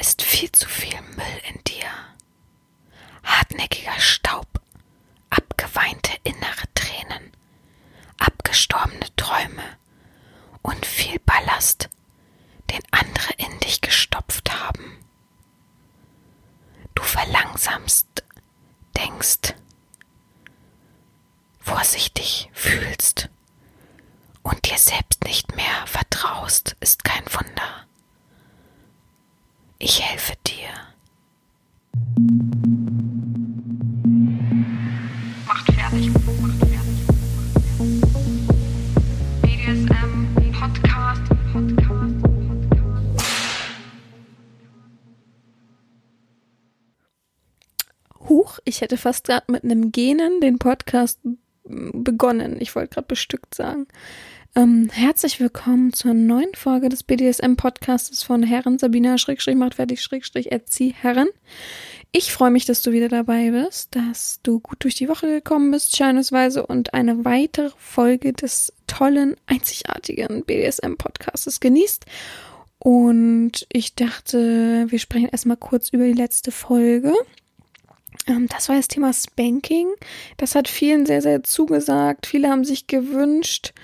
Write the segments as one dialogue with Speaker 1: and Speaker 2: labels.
Speaker 1: ist viel zu viel Müll in dir. Hartnäckiger Staub, abgeweinte innere Tränen, abgestorbene Träume und viel Ballast, den andere in dich gestopft haben. Du verlangsamst, denkst, vorsichtig fühlst und dir selbst nicht mehr vertraust, ist kein Wunder. Ich helfe dir.
Speaker 2: Macht fertig, macht fertig. BDSM Podcast, Podcast, Podcast.
Speaker 3: Huch, ich hätte fast gerade mit einem Genen den Podcast begonnen. Ich wollte gerade bestückt sagen. Ähm, herzlich willkommen zur neuen Folge des BDSM-Podcastes von Herren Sabina Schrägstrich macht fertig Schrägstrich erzieh Herren. Ich freue mich, dass du wieder dabei bist, dass du gut durch die Woche gekommen bist, scheinesweise, und eine weitere Folge des tollen, einzigartigen BDSM-Podcastes genießt. Und ich dachte, wir sprechen erstmal kurz über die letzte Folge. Ähm, das war das Thema Spanking. Das hat vielen sehr, sehr zugesagt. Viele haben sich gewünscht,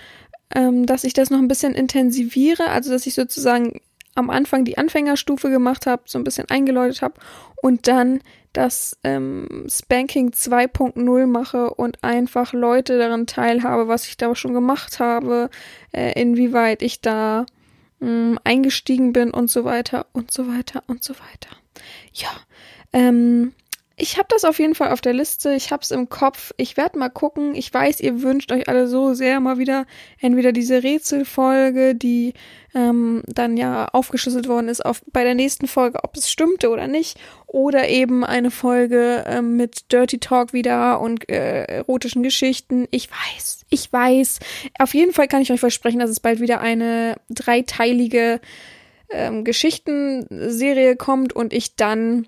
Speaker 3: ähm, dass ich das noch ein bisschen intensiviere, also dass ich sozusagen am Anfang die Anfängerstufe gemacht habe, so ein bisschen eingeläutet habe und dann das ähm, Spanking 2.0 mache und einfach Leute daran teilhabe, was ich da schon gemacht habe, äh, inwieweit ich da mh, eingestiegen bin und so weiter und so weiter und so weiter. Ja, ähm, ich habe das auf jeden Fall auf der Liste. Ich habe es im Kopf. Ich werde mal gucken. Ich weiß, ihr wünscht euch alle so sehr mal wieder entweder diese Rätselfolge, die ähm, dann ja aufgeschlüsselt worden ist, auf, bei der nächsten Folge, ob es stimmte oder nicht, oder eben eine Folge ähm, mit Dirty Talk wieder und äh, erotischen Geschichten. Ich weiß, ich weiß. Auf jeden Fall kann ich euch versprechen, dass es bald wieder eine dreiteilige ähm, Geschichtenserie kommt und ich dann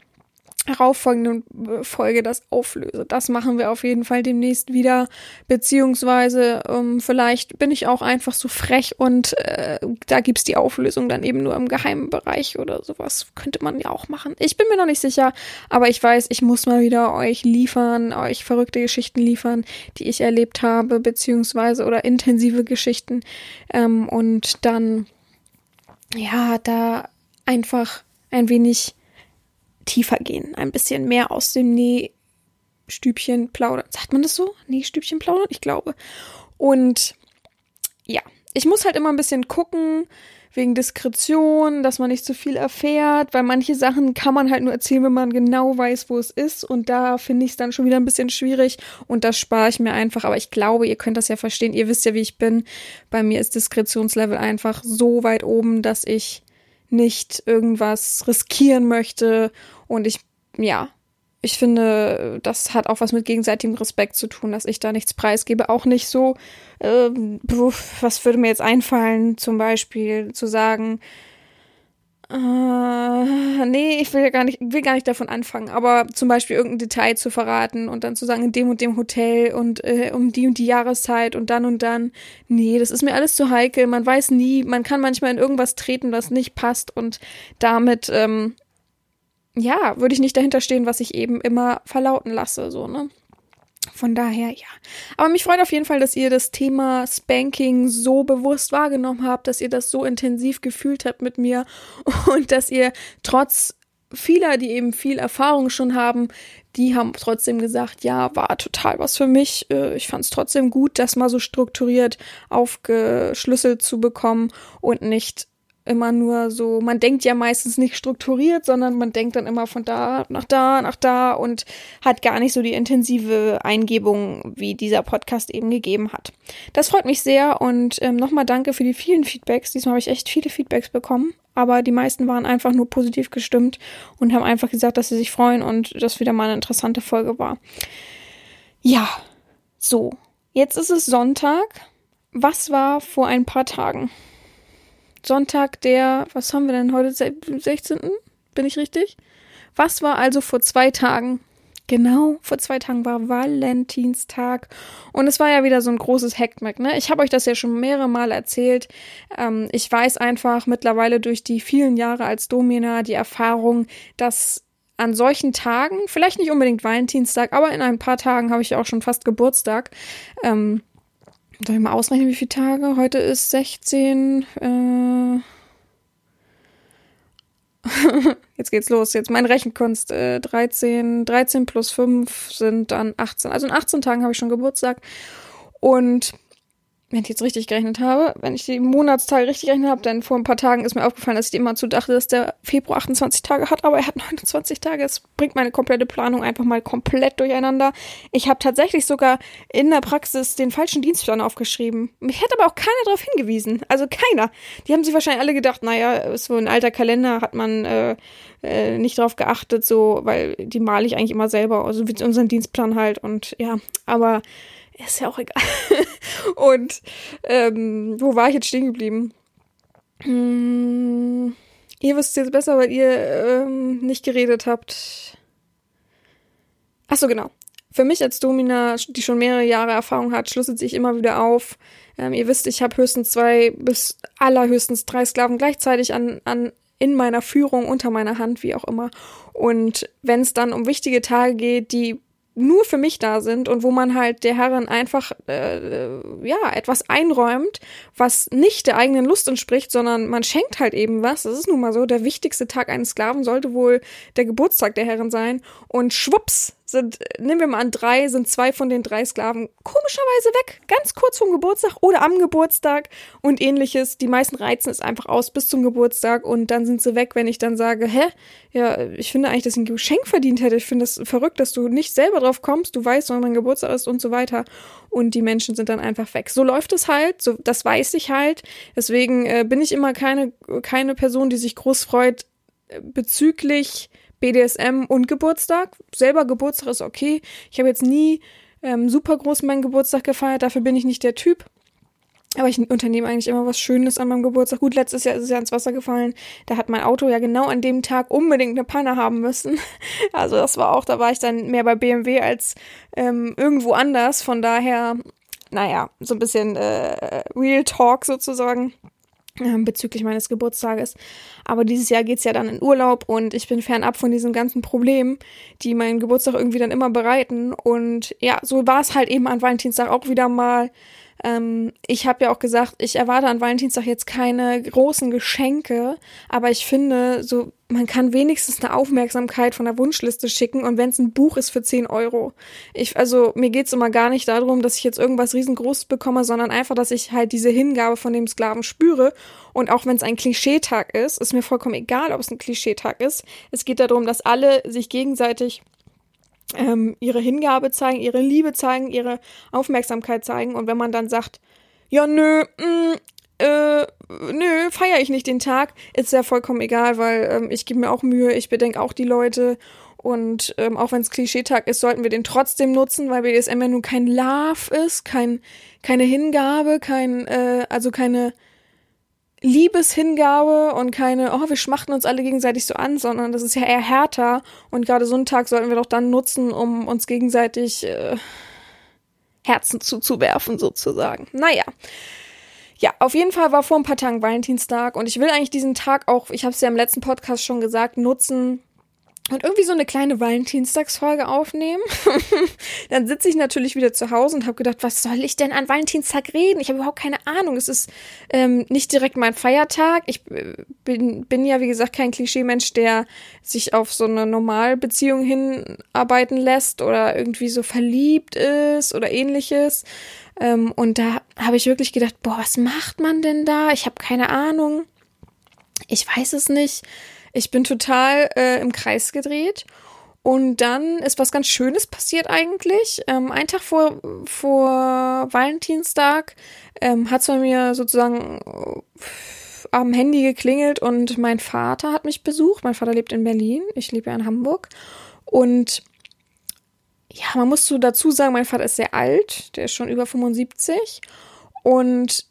Speaker 3: darauffolgenden Folge das auflöse. Das machen wir auf jeden Fall demnächst wieder, beziehungsweise ähm, vielleicht bin ich auch einfach so frech und äh, da gibt's die Auflösung dann eben nur im geheimen Bereich oder sowas. Könnte man ja auch machen. Ich bin mir noch nicht sicher, aber ich weiß, ich muss mal wieder euch liefern, euch verrückte Geschichten liefern, die ich erlebt habe, beziehungsweise oder intensive Geschichten ähm, und dann ja, da einfach ein wenig tiefer gehen, ein bisschen mehr aus dem Nähstübchen plaudern. Sagt man das so? Nähstübchen plaudern? Ich glaube. Und ja, ich muss halt immer ein bisschen gucken, wegen Diskretion, dass man nicht zu viel erfährt, weil manche Sachen kann man halt nur erzählen, wenn man genau weiß, wo es ist. Und da finde ich es dann schon wieder ein bisschen schwierig und das spare ich mir einfach. Aber ich glaube, ihr könnt das ja verstehen. Ihr wisst ja, wie ich bin. Bei mir ist Diskretionslevel einfach so weit oben, dass ich nicht irgendwas riskieren möchte und ich, ja, ich finde, das hat auch was mit gegenseitigem Respekt zu tun, dass ich da nichts preisgebe. Auch nicht so, äh, was würde mir jetzt einfallen, zum Beispiel zu sagen, äh, nee, ich will ja gar nicht, will gar nicht davon anfangen, aber zum Beispiel irgendein Detail zu verraten und dann zu sagen, in dem und dem Hotel und äh, um die und die Jahreszeit und dann und dann. Nee, das ist mir alles zu heikel. Man weiß nie, man kann manchmal in irgendwas treten, was nicht passt und damit, ähm, ja, würde ich nicht dahinter stehen, was ich eben immer verlauten lasse, so, ne? Von daher, ja. Aber mich freut auf jeden Fall, dass ihr das Thema Spanking so bewusst wahrgenommen habt, dass ihr das so intensiv gefühlt habt mit mir und dass ihr trotz vieler, die eben viel Erfahrung schon haben, die haben trotzdem gesagt, ja, war total was für mich. Äh, ich fand es trotzdem gut, das mal so strukturiert aufgeschlüsselt zu bekommen und nicht immer nur so, man denkt ja meistens nicht strukturiert, sondern man denkt dann immer von da nach da nach da und hat gar nicht so die intensive Eingebung, wie dieser Podcast eben gegeben hat. Das freut mich sehr und ähm, nochmal danke für die vielen Feedbacks. Diesmal habe ich echt viele Feedbacks bekommen, aber die meisten waren einfach nur positiv gestimmt und haben einfach gesagt, dass sie sich freuen und das wieder mal eine interessante Folge war. Ja, so. Jetzt ist es Sonntag. Was war vor ein paar Tagen? Sonntag, der, was haben wir denn heute, 16. Bin ich richtig? Was war also vor zwei Tagen? Genau, vor zwei Tagen war Valentinstag und es war ja wieder so ein großes Hackmack. Ne? Ich habe euch das ja schon mehrere Mal erzählt. Ähm, ich weiß einfach mittlerweile durch die vielen Jahre als Domina die Erfahrung, dass an solchen Tagen, vielleicht nicht unbedingt Valentinstag, aber in ein paar Tagen habe ich ja auch schon fast Geburtstag. Ähm, soll ich mal ausrechnen, wie viele Tage? Heute ist 16. Äh Jetzt geht's los. Jetzt meine Rechenkunst. Äh, 13, 13 plus 5 sind dann 18. Also in 18 Tagen habe ich schon Geburtstag. Und wenn ich jetzt richtig gerechnet habe, wenn ich die Monatstage richtig gerechnet habe, dann vor ein paar Tagen ist mir aufgefallen, dass ich immer zu dachte, dass der Februar 28 Tage hat, aber er hat 29 Tage. Es bringt meine komplette Planung einfach mal komplett durcheinander. Ich habe tatsächlich sogar in der Praxis den falschen Dienstplan aufgeschrieben. Mich hätte aber auch keiner darauf hingewiesen. Also keiner. Die haben sich wahrscheinlich alle gedacht, naja, ist so ein alter Kalender, hat man äh, äh, nicht drauf geachtet, so, weil die male ich eigentlich immer selber, also wie unseren Dienstplan halt. Und ja, aber ist ja auch egal. Und ähm, wo war ich jetzt stehen geblieben? Hm, ihr wisst es jetzt besser, weil ihr ähm, nicht geredet habt. Ach so, genau. Für mich als Domina, die schon mehrere Jahre Erfahrung hat, schlüsselt sich immer wieder auf. Ähm, ihr wisst, ich habe höchstens zwei bis allerhöchstens drei Sklaven gleichzeitig an, an in meiner Führung, unter meiner Hand, wie auch immer. Und wenn es dann um wichtige Tage geht, die nur für mich da sind und wo man halt der Herrin einfach äh, ja etwas einräumt, was nicht der eigenen Lust entspricht, sondern man schenkt halt eben was. Das ist nun mal so. Der wichtigste Tag eines Sklaven sollte wohl der Geburtstag der Herrin sein. Und schwupps sind, nehmen wir mal an, drei, sind zwei von den drei Sklaven komischerweise weg. Ganz kurz vom Geburtstag oder am Geburtstag und ähnliches. Die meisten reizen es einfach aus bis zum Geburtstag und dann sind sie weg, wenn ich dann sage, hä? Ja, ich finde eigentlich, dass ich ein Geschenk verdient hätte. Ich finde das verrückt, dass du nicht selber drauf kommst, du weißt, wann mein Geburtstag ist und so weiter. Und die Menschen sind dann einfach weg. So läuft es halt, so, das weiß ich halt. Deswegen äh, bin ich immer keine, keine Person, die sich groß freut äh, bezüglich BDSM und Geburtstag. Selber Geburtstag ist okay. Ich habe jetzt nie ähm, super groß meinen Geburtstag gefeiert, dafür bin ich nicht der Typ. Aber ich unternehme eigentlich immer was Schönes an meinem Geburtstag. Gut, letztes Jahr ist es ja ins Wasser gefallen. Da hat mein Auto ja genau an dem Tag unbedingt eine Panne haben müssen. Also das war auch, da war ich dann mehr bei BMW als ähm, irgendwo anders. Von daher, naja, so ein bisschen äh, Real Talk sozusagen. Ähm, bezüglich meines Geburtstages. Aber dieses Jahr geht's ja dann in Urlaub und ich bin fernab von diesen ganzen Problemen, die meinen Geburtstag irgendwie dann immer bereiten. Und ja, so war es halt eben an Valentinstag auch wieder mal. Ähm, ich habe ja auch gesagt, ich erwarte an Valentinstag jetzt keine großen Geschenke, aber ich finde, so man kann wenigstens eine Aufmerksamkeit von der Wunschliste schicken und wenn es ein Buch ist für 10 Euro. Ich, also mir geht's immer gar nicht darum, dass ich jetzt irgendwas riesengroßes bekomme, sondern einfach, dass ich halt diese Hingabe von dem Sklaven spüre. Und auch wenn es ein Klischeetag ist, ist mir vollkommen egal, ob es ein Klischeetag ist. Es geht darum, dass alle sich gegenseitig ähm, ihre Hingabe zeigen, ihre Liebe zeigen, ihre Aufmerksamkeit zeigen. Und wenn man dann sagt, ja, nö, mh, mm, äh, nö, feiere ich nicht den Tag, ist ja vollkommen egal, weil ähm, ich gebe mir auch Mühe, ich bedenke auch die Leute. Und ähm, auch wenn es Klischeetag ist, sollten wir den trotzdem nutzen, weil BDSM ja nun kein Love ist, kein, keine Hingabe, kein, äh, also keine Liebeshingabe und keine, oh, wir schmachten uns alle gegenseitig so an, sondern das ist ja eher härter. Und gerade so einen Tag sollten wir doch dann nutzen, um uns gegenseitig äh, Herzen zuzuwerfen, sozusagen. Naja. Ja, auf jeden Fall war vor ein paar Tagen Valentinstag und ich will eigentlich diesen Tag auch, ich habe es ja im letzten Podcast schon gesagt, nutzen, und irgendwie so eine kleine Valentinstagsfolge aufnehmen. dann sitze ich natürlich wieder zu Hause und habe gedacht, was soll ich denn an Valentinstag reden? Ich habe überhaupt keine Ahnung. Es ist ähm, nicht direkt mein Feiertag. Ich äh, bin, bin ja, wie gesagt, kein Klischee-Mensch, der sich auf so eine Normalbeziehung hinarbeiten lässt oder irgendwie so verliebt ist oder ähnliches. Ähm, und da habe ich wirklich gedacht, boah, was macht man denn da? Ich habe keine Ahnung. Ich weiß es nicht. Ich bin total äh, im Kreis gedreht. Und dann ist was ganz Schönes passiert eigentlich. Ähm, ein Tag vor, vor Valentinstag ähm, hat es bei mir sozusagen äh, am Handy geklingelt und mein Vater hat mich besucht. Mein Vater lebt in Berlin, ich lebe ja in Hamburg. Und ja, man muss so dazu sagen, mein Vater ist sehr alt, der ist schon über 75. Und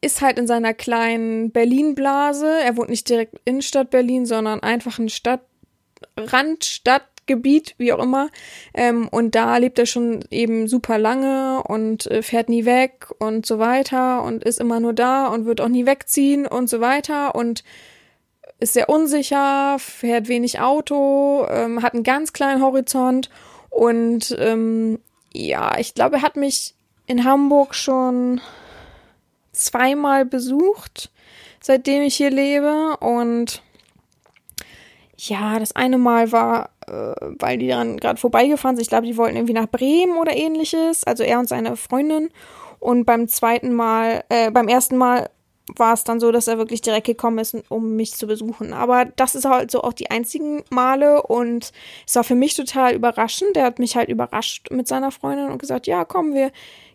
Speaker 3: ist halt in seiner kleinen Berlin-Blase. Er wohnt nicht direkt in Stadt Berlin, sondern einfach in Stadt, Randstadt, Gebiet, wie auch immer. Ähm, und da lebt er schon eben super lange und äh, fährt nie weg und so weiter und ist immer nur da und wird auch nie wegziehen und so weiter und ist sehr unsicher, fährt wenig Auto, ähm, hat einen ganz kleinen Horizont und ähm, ja, ich glaube, er hat mich in Hamburg schon zweimal besucht, seitdem ich hier lebe und ja, das eine Mal war, äh, weil die dann gerade vorbeigefahren sind. Ich glaube, die wollten irgendwie nach Bremen oder ähnliches. Also er und seine Freundin. Und beim zweiten Mal, äh, beim ersten Mal war es dann so, dass er wirklich direkt gekommen ist, um mich zu besuchen. Aber das ist halt so auch die einzigen Male und es war für mich total überraschend. Der hat mich halt überrascht mit seiner Freundin und gesagt, ja, komm, wir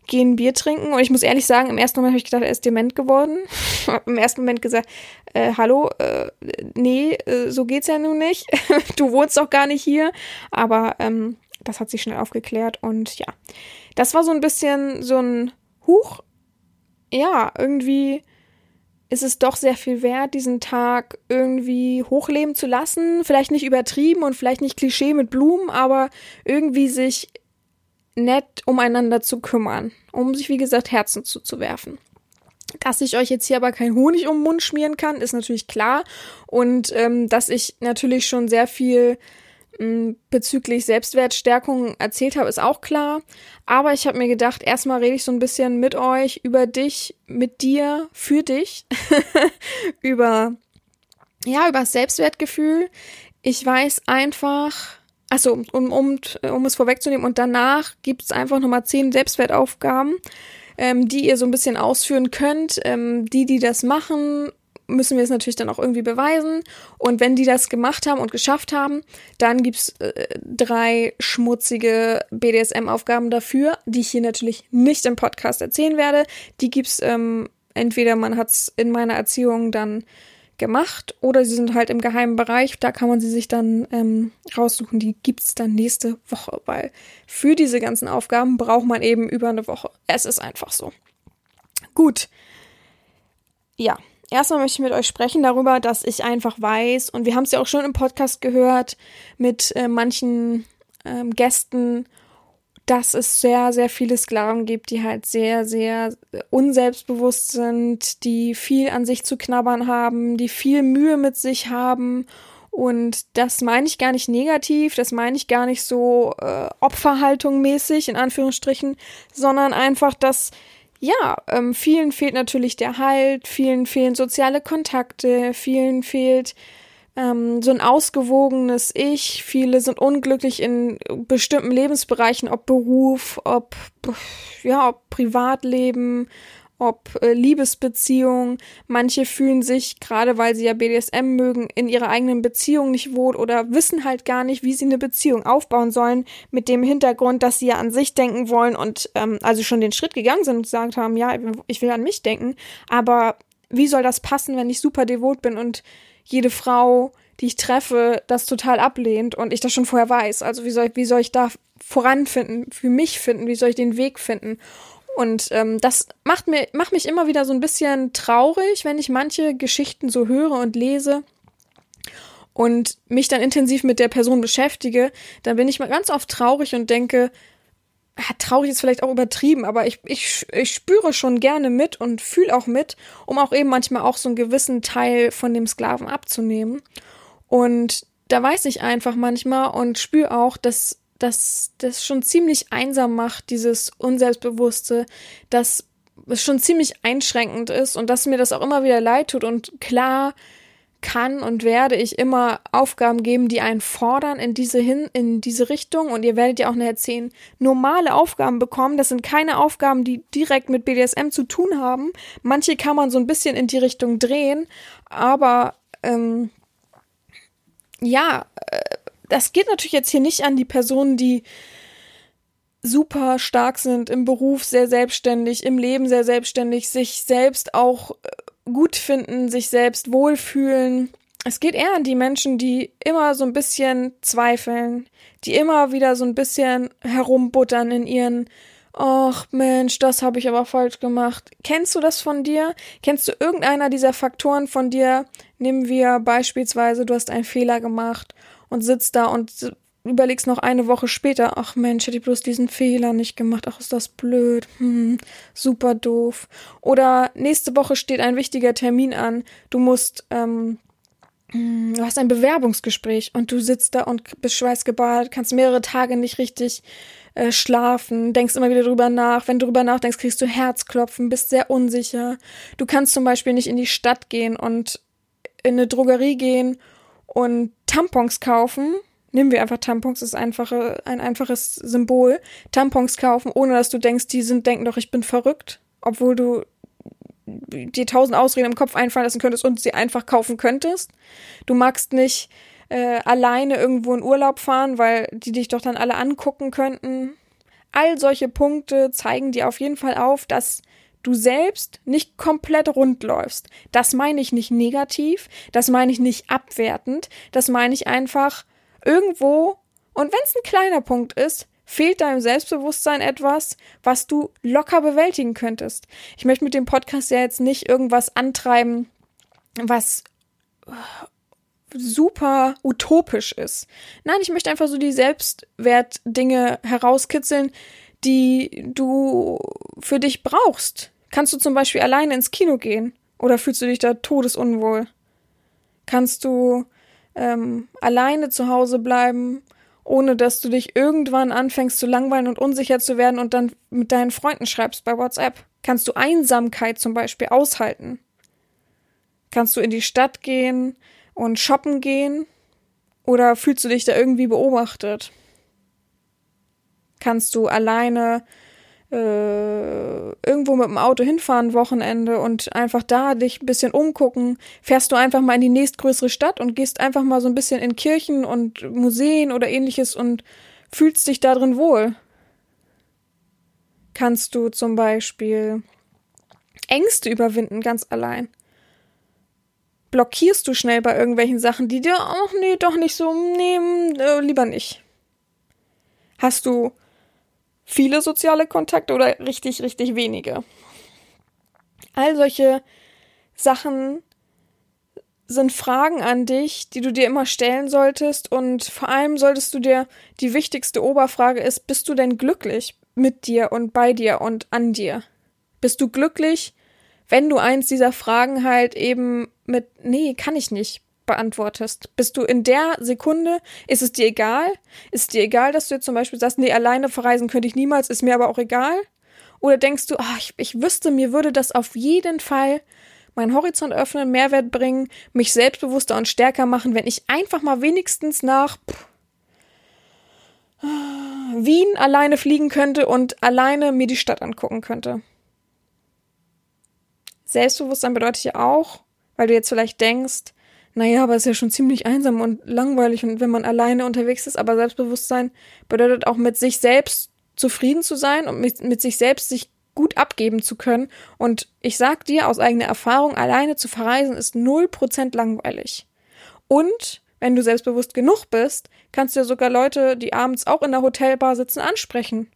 Speaker 3: gehen Bier trinken. Und ich muss ehrlich sagen, im ersten Moment habe ich gedacht, er ist dement geworden. Im ersten Moment gesagt, äh, hallo, äh, nee, äh, so geht's ja nun nicht. du wohnst doch gar nicht hier. Aber ähm, das hat sich schnell aufgeklärt und ja, das war so ein bisschen so ein Huch. Ja, irgendwie ist es doch sehr viel wert, diesen Tag irgendwie hochleben zu lassen. Vielleicht nicht übertrieben und vielleicht nicht Klischee mit Blumen, aber irgendwie sich nett umeinander zu kümmern, um sich, wie gesagt, Herzen zuzuwerfen. Dass ich euch jetzt hier aber kein Honig um den Mund schmieren kann, ist natürlich klar. Und ähm, dass ich natürlich schon sehr viel ähm, bezüglich Selbstwertstärkung erzählt habe, ist auch klar. Aber ich habe mir gedacht, erstmal rede ich so ein bisschen mit euch über dich, mit dir, für dich, über ja, über das Selbstwertgefühl. Ich weiß einfach, also um, um, um es vorwegzunehmen, und danach gibt es einfach nochmal zehn Selbstwertaufgaben, ähm, die ihr so ein bisschen ausführen könnt. Ähm, die, die das machen, müssen wir es natürlich dann auch irgendwie beweisen. Und wenn die das gemacht haben und geschafft haben, dann gibt's äh, drei schmutzige BDSM-Aufgaben dafür, die ich hier natürlich nicht im Podcast erzählen werde. Die gibt's ähm, entweder man hat's in meiner Erziehung dann gemacht oder sie sind halt im geheimen Bereich. Da kann man sie sich dann ähm, raussuchen. Die gibt's dann nächste Woche, weil für diese ganzen Aufgaben braucht man eben über eine Woche. Es ist einfach so. Gut. Ja, erstmal möchte ich mit euch sprechen darüber, dass ich einfach weiß, und wir haben es ja auch schon im Podcast gehört mit äh, manchen ähm, Gästen dass es sehr, sehr viele Sklaven gibt, die halt sehr, sehr unselbstbewusst sind, die viel an sich zu knabbern haben, die viel Mühe mit sich haben. Und das meine ich gar nicht negativ, das meine ich gar nicht so äh, Opferhaltung mäßig, in Anführungsstrichen, sondern einfach, dass ja, ähm, vielen fehlt natürlich der Halt, vielen fehlen soziale Kontakte, vielen fehlt ähm, so ein ausgewogenes Ich. Viele sind unglücklich in bestimmten Lebensbereichen, ob Beruf, ob ja, ob Privatleben, ob äh, Liebesbeziehung. Manche fühlen sich, gerade weil sie ja BDSM mögen, in ihrer eigenen Beziehung nicht wohl oder wissen halt gar nicht, wie sie eine Beziehung aufbauen sollen, mit dem Hintergrund, dass sie ja an sich denken wollen und ähm, also schon den Schritt gegangen sind und gesagt haben, ja, ich will an mich denken, aber wie soll das passen, wenn ich super devot bin und jede Frau, die ich treffe, das total ablehnt und ich das schon vorher weiß. Also wie soll, wie soll ich da voranfinden, für mich finden, wie soll ich den Weg finden? Und ähm, das macht, mir, macht mich immer wieder so ein bisschen traurig, wenn ich manche Geschichten so höre und lese und mich dann intensiv mit der Person beschäftige, dann bin ich mal ganz oft traurig und denke, traurig ist vielleicht auch übertrieben, aber ich, ich, ich spüre schon gerne mit und fühle auch mit, um auch eben manchmal auch so einen gewissen Teil von dem Sklaven abzunehmen. Und da weiß ich einfach manchmal und spüre auch, dass dass das schon ziemlich einsam macht, dieses Unselbstbewusste, dass es schon ziemlich einschränkend ist und dass mir das auch immer wieder leid tut und klar kann und werde ich immer Aufgaben geben, die einen fordern in diese hin, in diese Richtung. Und ihr werdet ja auch nachher zehn normale Aufgaben bekommen. Das sind keine Aufgaben, die direkt mit BDSM zu tun haben. Manche kann man so ein bisschen in die Richtung drehen, aber ähm, ja, äh, das geht natürlich jetzt hier nicht an die Personen, die super stark sind im Beruf, sehr selbstständig, im Leben sehr selbstständig, sich selbst auch äh, gut finden, sich selbst wohlfühlen. Es geht eher an die Menschen, die immer so ein bisschen zweifeln, die immer wieder so ein bisschen herumbuttern in ihren Ach Mensch, das habe ich aber falsch gemacht. Kennst du das von dir? Kennst du irgendeiner dieser Faktoren von dir? Nehmen wir beispielsweise, du hast einen Fehler gemacht und sitzt da und überlegst noch eine Woche später, ach Mensch, hätte ich bloß diesen Fehler nicht gemacht, ach ist das blöd, hm, super doof. Oder nächste Woche steht ein wichtiger Termin an, du musst, ähm, hm, du hast ein Bewerbungsgespräch und du sitzt da und bist schweißgebadet, kannst mehrere Tage nicht richtig äh, schlafen, denkst immer wieder drüber nach. Wenn du drüber nachdenkst, kriegst du Herzklopfen, bist sehr unsicher. Du kannst zum Beispiel nicht in die Stadt gehen und in eine Drogerie gehen und Tampons kaufen. Nehmen wir einfach Tampons, ist einfache, ein einfaches Symbol. Tampons kaufen, ohne dass du denkst, die sind, denken doch, ich bin verrückt. Obwohl du dir tausend Ausreden im Kopf einfallen lassen könntest und sie einfach kaufen könntest. Du magst nicht äh, alleine irgendwo in Urlaub fahren, weil die dich doch dann alle angucken könnten. All solche Punkte zeigen dir auf jeden Fall auf, dass du selbst nicht komplett rund läufst. Das meine ich nicht negativ, das meine ich nicht abwertend, das meine ich einfach irgendwo, und wenn es ein kleiner Punkt ist, fehlt deinem Selbstbewusstsein etwas, was du locker bewältigen könntest. Ich möchte mit dem Podcast ja jetzt nicht irgendwas antreiben, was super utopisch ist. Nein, ich möchte einfach so die Selbstwertdinge herauskitzeln, die du für dich brauchst. Kannst du zum Beispiel alleine ins Kino gehen? Oder fühlst du dich da todesunwohl? Kannst du ähm, alleine zu Hause bleiben, ohne dass du dich irgendwann anfängst zu langweilen und unsicher zu werden und dann mit deinen Freunden schreibst bei WhatsApp? Kannst du Einsamkeit zum Beispiel aushalten? Kannst du in die Stadt gehen, und shoppen gehen? Oder fühlst du dich da irgendwie beobachtet? Kannst du alleine äh, irgendwo mit dem Auto hinfahren Wochenende und einfach da dich ein bisschen umgucken? Fährst du einfach mal in die nächstgrößere Stadt und gehst einfach mal so ein bisschen in Kirchen und Museen oder ähnliches und fühlst dich da drin wohl? Kannst du zum Beispiel Ängste überwinden ganz allein? blockierst du schnell bei irgendwelchen Sachen, die dir, ach nee, doch nicht so, nee, äh, lieber nicht. Hast du viele soziale Kontakte oder richtig, richtig wenige? All solche Sachen sind Fragen an dich, die du dir immer stellen solltest und vor allem solltest du dir die wichtigste Oberfrage ist, bist du denn glücklich mit dir und bei dir und an dir? Bist du glücklich wenn du eins dieser Fragen halt eben mit, nee, kann ich nicht, beantwortest, bist du in der Sekunde, ist es dir egal? Ist dir egal, dass du jetzt zum Beispiel sagst, nee, alleine verreisen könnte ich niemals, ist mir aber auch egal? Oder denkst du, ach, ich, ich wüsste, mir würde das auf jeden Fall meinen Horizont öffnen, Mehrwert bringen, mich selbstbewusster und stärker machen, wenn ich einfach mal wenigstens nach pff, Wien alleine fliegen könnte und alleine mir die Stadt angucken könnte. Selbstbewusstsein bedeutet ja auch, weil du jetzt vielleicht denkst, naja, aber es ist ja schon ziemlich einsam und langweilig und wenn man alleine unterwegs ist, aber Selbstbewusstsein bedeutet auch mit sich selbst zufrieden zu sein und mit, mit sich selbst sich gut abgeben zu können. Und ich sag dir aus eigener Erfahrung, alleine zu verreisen ist null Prozent langweilig. Und wenn du selbstbewusst genug bist, kannst du ja sogar Leute, die abends auch in der Hotelbar sitzen, ansprechen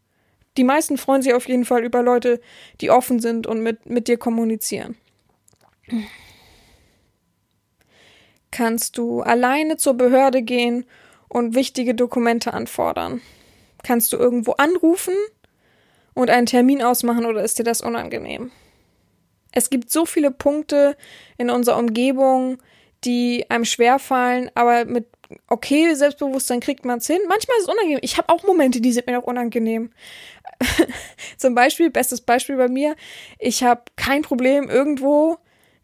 Speaker 3: die meisten freuen sich auf jeden Fall über Leute, die offen sind und mit, mit dir kommunizieren. Kannst du alleine zur Behörde gehen und wichtige Dokumente anfordern? Kannst du irgendwo anrufen und einen Termin ausmachen oder ist dir das unangenehm? Es gibt so viele Punkte in unserer Umgebung, die einem schwerfallen, aber mit okay Selbstbewusstsein kriegt man es hin. Manchmal ist es unangenehm. Ich habe auch Momente, die sind mir auch unangenehm. Zum Beispiel, bestes Beispiel bei mir, ich habe kein Problem, irgendwo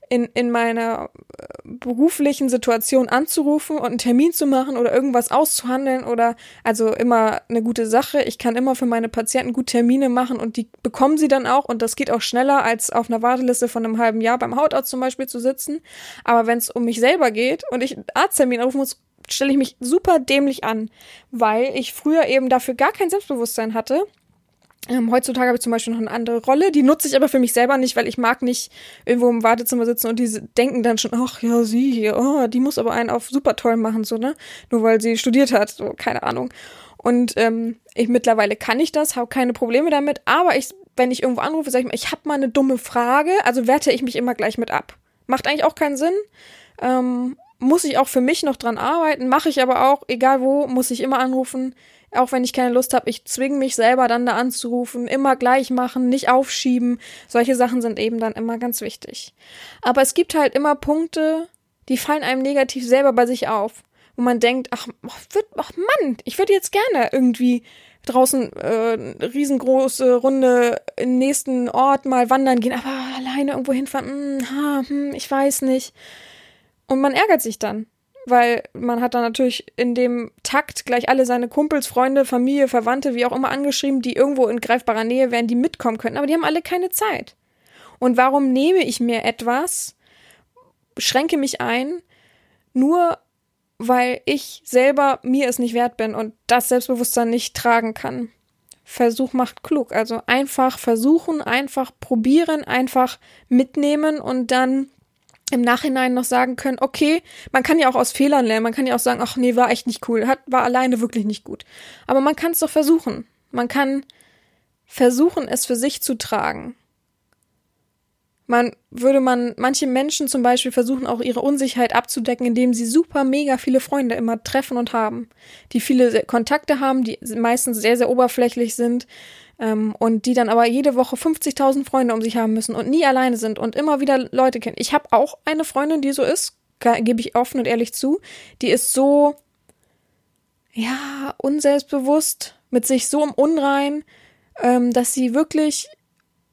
Speaker 3: in, in meiner äh, beruflichen Situation anzurufen und einen Termin zu machen oder irgendwas auszuhandeln oder also immer eine gute Sache. Ich kann immer für meine Patienten gut Termine machen und die bekommen sie dann auch und das geht auch schneller als auf einer Warteliste von einem halben Jahr beim Hautarzt zum Beispiel zu sitzen. Aber wenn es um mich selber geht und ich einen Arzttermin anrufen muss, stelle ich mich super dämlich an, weil ich früher eben dafür gar kein Selbstbewusstsein hatte ähm, heutzutage habe ich zum Beispiel noch eine andere Rolle, die nutze ich aber für mich selber nicht, weil ich mag nicht irgendwo im Wartezimmer sitzen und die denken dann schon, ach ja, sie hier, oh, die muss aber einen auf super toll machen, so, ne? Nur weil sie studiert hat, so, keine Ahnung. Und ähm, ich mittlerweile kann ich das, habe keine Probleme damit, aber ich, wenn ich irgendwo anrufe, sage ich mal, ich habe mal eine dumme Frage, also werte ich mich immer gleich mit ab. Macht eigentlich auch keinen Sinn. Ähm, muss ich auch für mich noch dran arbeiten, mache ich aber auch, egal wo, muss ich immer anrufen, auch wenn ich keine Lust habe, ich zwinge mich selber dann da anzurufen, immer gleich machen, nicht aufschieben. Solche Sachen sind eben dann immer ganz wichtig. Aber es gibt halt immer Punkte, die fallen einem negativ selber bei sich auf, wo man denkt, ach, ach, Mann, ich würde jetzt gerne irgendwie draußen äh, riesengroße Runde im nächsten Ort mal wandern gehen, aber alleine irgendwo hinfahren, mh, ha, hm, ich weiß nicht. Und man ärgert sich dann, weil man hat dann natürlich in dem Takt gleich alle seine Kumpels, Freunde, Familie, Verwandte, wie auch immer angeschrieben, die irgendwo in greifbarer Nähe wären, die mitkommen könnten, aber die haben alle keine Zeit. Und warum nehme ich mir etwas, schränke mich ein, nur weil ich selber mir es nicht wert bin und das Selbstbewusstsein nicht tragen kann. Versuch macht klug. Also einfach versuchen, einfach probieren, einfach mitnehmen und dann im Nachhinein noch sagen können, okay, man kann ja auch aus Fehlern lernen, man kann ja auch sagen, ach nee, war echt nicht cool, hat, war alleine wirklich nicht gut. Aber man kann es doch versuchen. Man kann versuchen, es für sich zu tragen. Man würde man, manche Menschen zum Beispiel versuchen auch ihre Unsicherheit abzudecken, indem sie super mega viele Freunde immer treffen und haben, die viele Kontakte haben, die meistens sehr, sehr oberflächlich sind, ähm, und die dann aber jede Woche 50.000 Freunde um sich haben müssen und nie alleine sind und immer wieder Leute kennen. Ich habe auch eine Freundin, die so ist, gebe ich offen und ehrlich zu, die ist so, ja, unselbstbewusst, mit sich so im Unrein, ähm, dass sie wirklich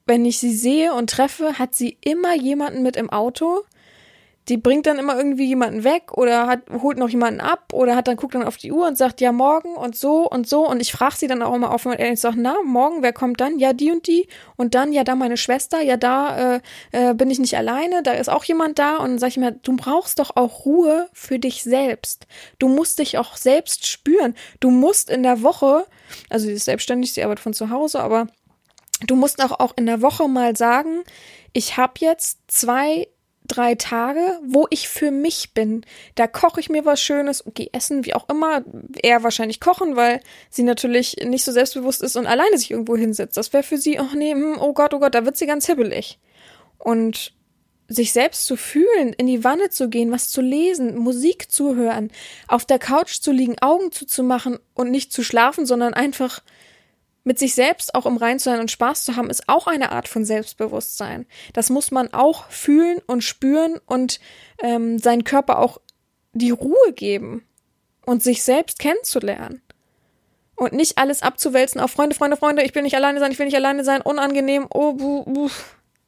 Speaker 3: wenn ich sie sehe und treffe, hat sie immer jemanden mit im Auto. Die bringt dann immer irgendwie jemanden weg oder hat, holt noch jemanden ab oder hat dann guckt dann auf die Uhr und sagt, ja, morgen und so und so. Und ich frage sie dann auch immer offen und ehrlich, sage, na, morgen, wer kommt dann? Ja, die und die. Und dann, ja, da meine Schwester, ja, da äh, äh, bin ich nicht alleine, da ist auch jemand da. Und dann sage ich mir, du brauchst doch auch Ruhe für dich selbst. Du musst dich auch selbst spüren. Du musst in der Woche, also sie ist selbstständig, sie arbeitet von zu Hause, aber Du musst auch, auch in der Woche mal sagen, ich habe jetzt zwei, drei Tage, wo ich für mich bin. Da koche ich mir was Schönes, okay, essen, wie auch immer. Eher wahrscheinlich kochen, weil sie natürlich nicht so selbstbewusst ist und alleine sich irgendwo hinsetzt. Das wäre für sie, oh nee, hm, oh Gott, oh Gott, da wird sie ganz hibbelig. Und sich selbst zu fühlen, in die Wanne zu gehen, was zu lesen, Musik zu hören, auf der Couch zu liegen, Augen zuzumachen und nicht zu schlafen, sondern einfach mit sich selbst auch im Rein zu sein und Spaß zu haben, ist auch eine Art von Selbstbewusstsein. Das muss man auch fühlen und spüren und ähm, seinen Körper auch die Ruhe geben und sich selbst kennenzulernen. Und nicht alles abzuwälzen auf Freunde, Freunde, Freunde, ich will nicht alleine sein, ich will nicht alleine sein, unangenehm, oh, buh, buh.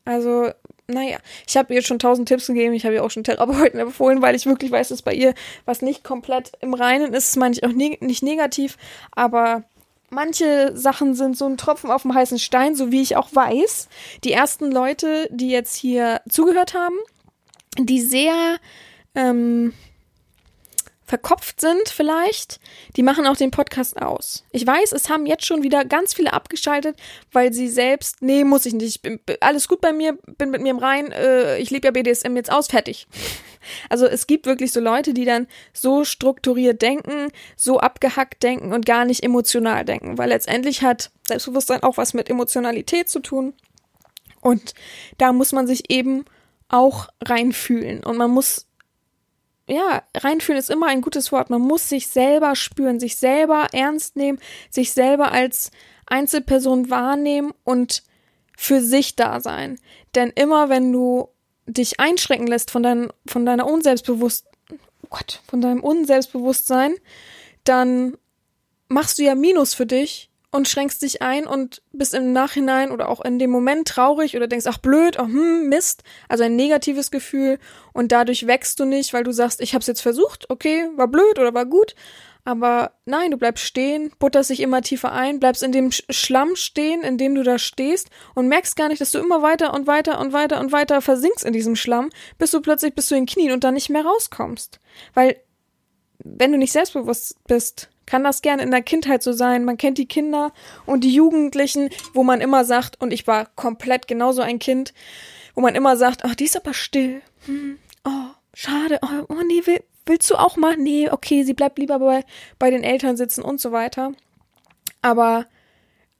Speaker 3: Also, naja, ich habe ihr schon tausend Tipps gegeben, ich habe ihr auch schon Therapeuten empfohlen, weil ich wirklich weiß, dass bei ihr was nicht komplett im Reinen ist, das meine ich auch ne nicht negativ, aber manche Sachen sind so ein Tropfen auf dem heißen Stein, so wie ich auch weiß. Die ersten Leute, die jetzt hier zugehört haben, die sehr ähm, verkopft sind vielleicht, die machen auch den Podcast aus. Ich weiß, es haben jetzt schon wieder ganz viele abgeschaltet, weil sie selbst, nee, muss ich nicht, ich bin, alles gut bei mir, bin mit mir im Rein, äh, ich lebe ja BDSM jetzt aus, fertig. Also es gibt wirklich so Leute, die dann so strukturiert denken, so abgehackt denken und gar nicht emotional denken, weil letztendlich hat Selbstbewusstsein auch was mit Emotionalität zu tun. Und da muss man sich eben auch reinfühlen und man muss ja, reinfühlen ist immer ein gutes Wort. Man muss sich selber spüren, sich selber ernst nehmen, sich selber als Einzelperson wahrnehmen und für sich da sein. Denn immer wenn du dich einschränken lässt von, dein, von deiner Unselbstbewusst oh Gott, von deinem Unselbstbewusstsein, dann machst du ja Minus für dich und schränkst dich ein und bist im Nachhinein oder auch in dem Moment traurig oder denkst, ach blöd, oh, hm, Mist, also ein negatives Gefühl. Und dadurch wächst du nicht, weil du sagst, ich hab's jetzt versucht, okay, war blöd oder war gut, aber nein, du bleibst stehen, butterst dich immer tiefer ein, bleibst in dem Schlamm stehen, in dem du da stehst und merkst gar nicht, dass du immer weiter und weiter und weiter und weiter versinkst in diesem Schlamm, bis du plötzlich bis zu den Knien und dann nicht mehr rauskommst. Weil, wenn du nicht selbstbewusst bist, kann das gerne in der Kindheit so sein. Man kennt die Kinder und die Jugendlichen, wo man immer sagt, und ich war komplett genauso ein Kind, wo man immer sagt, ach, die ist aber still. Hm, oh, schade. Oh, oh nee, will, willst du auch mal? Nee, okay, sie bleibt lieber bei, bei den Eltern sitzen und so weiter. Aber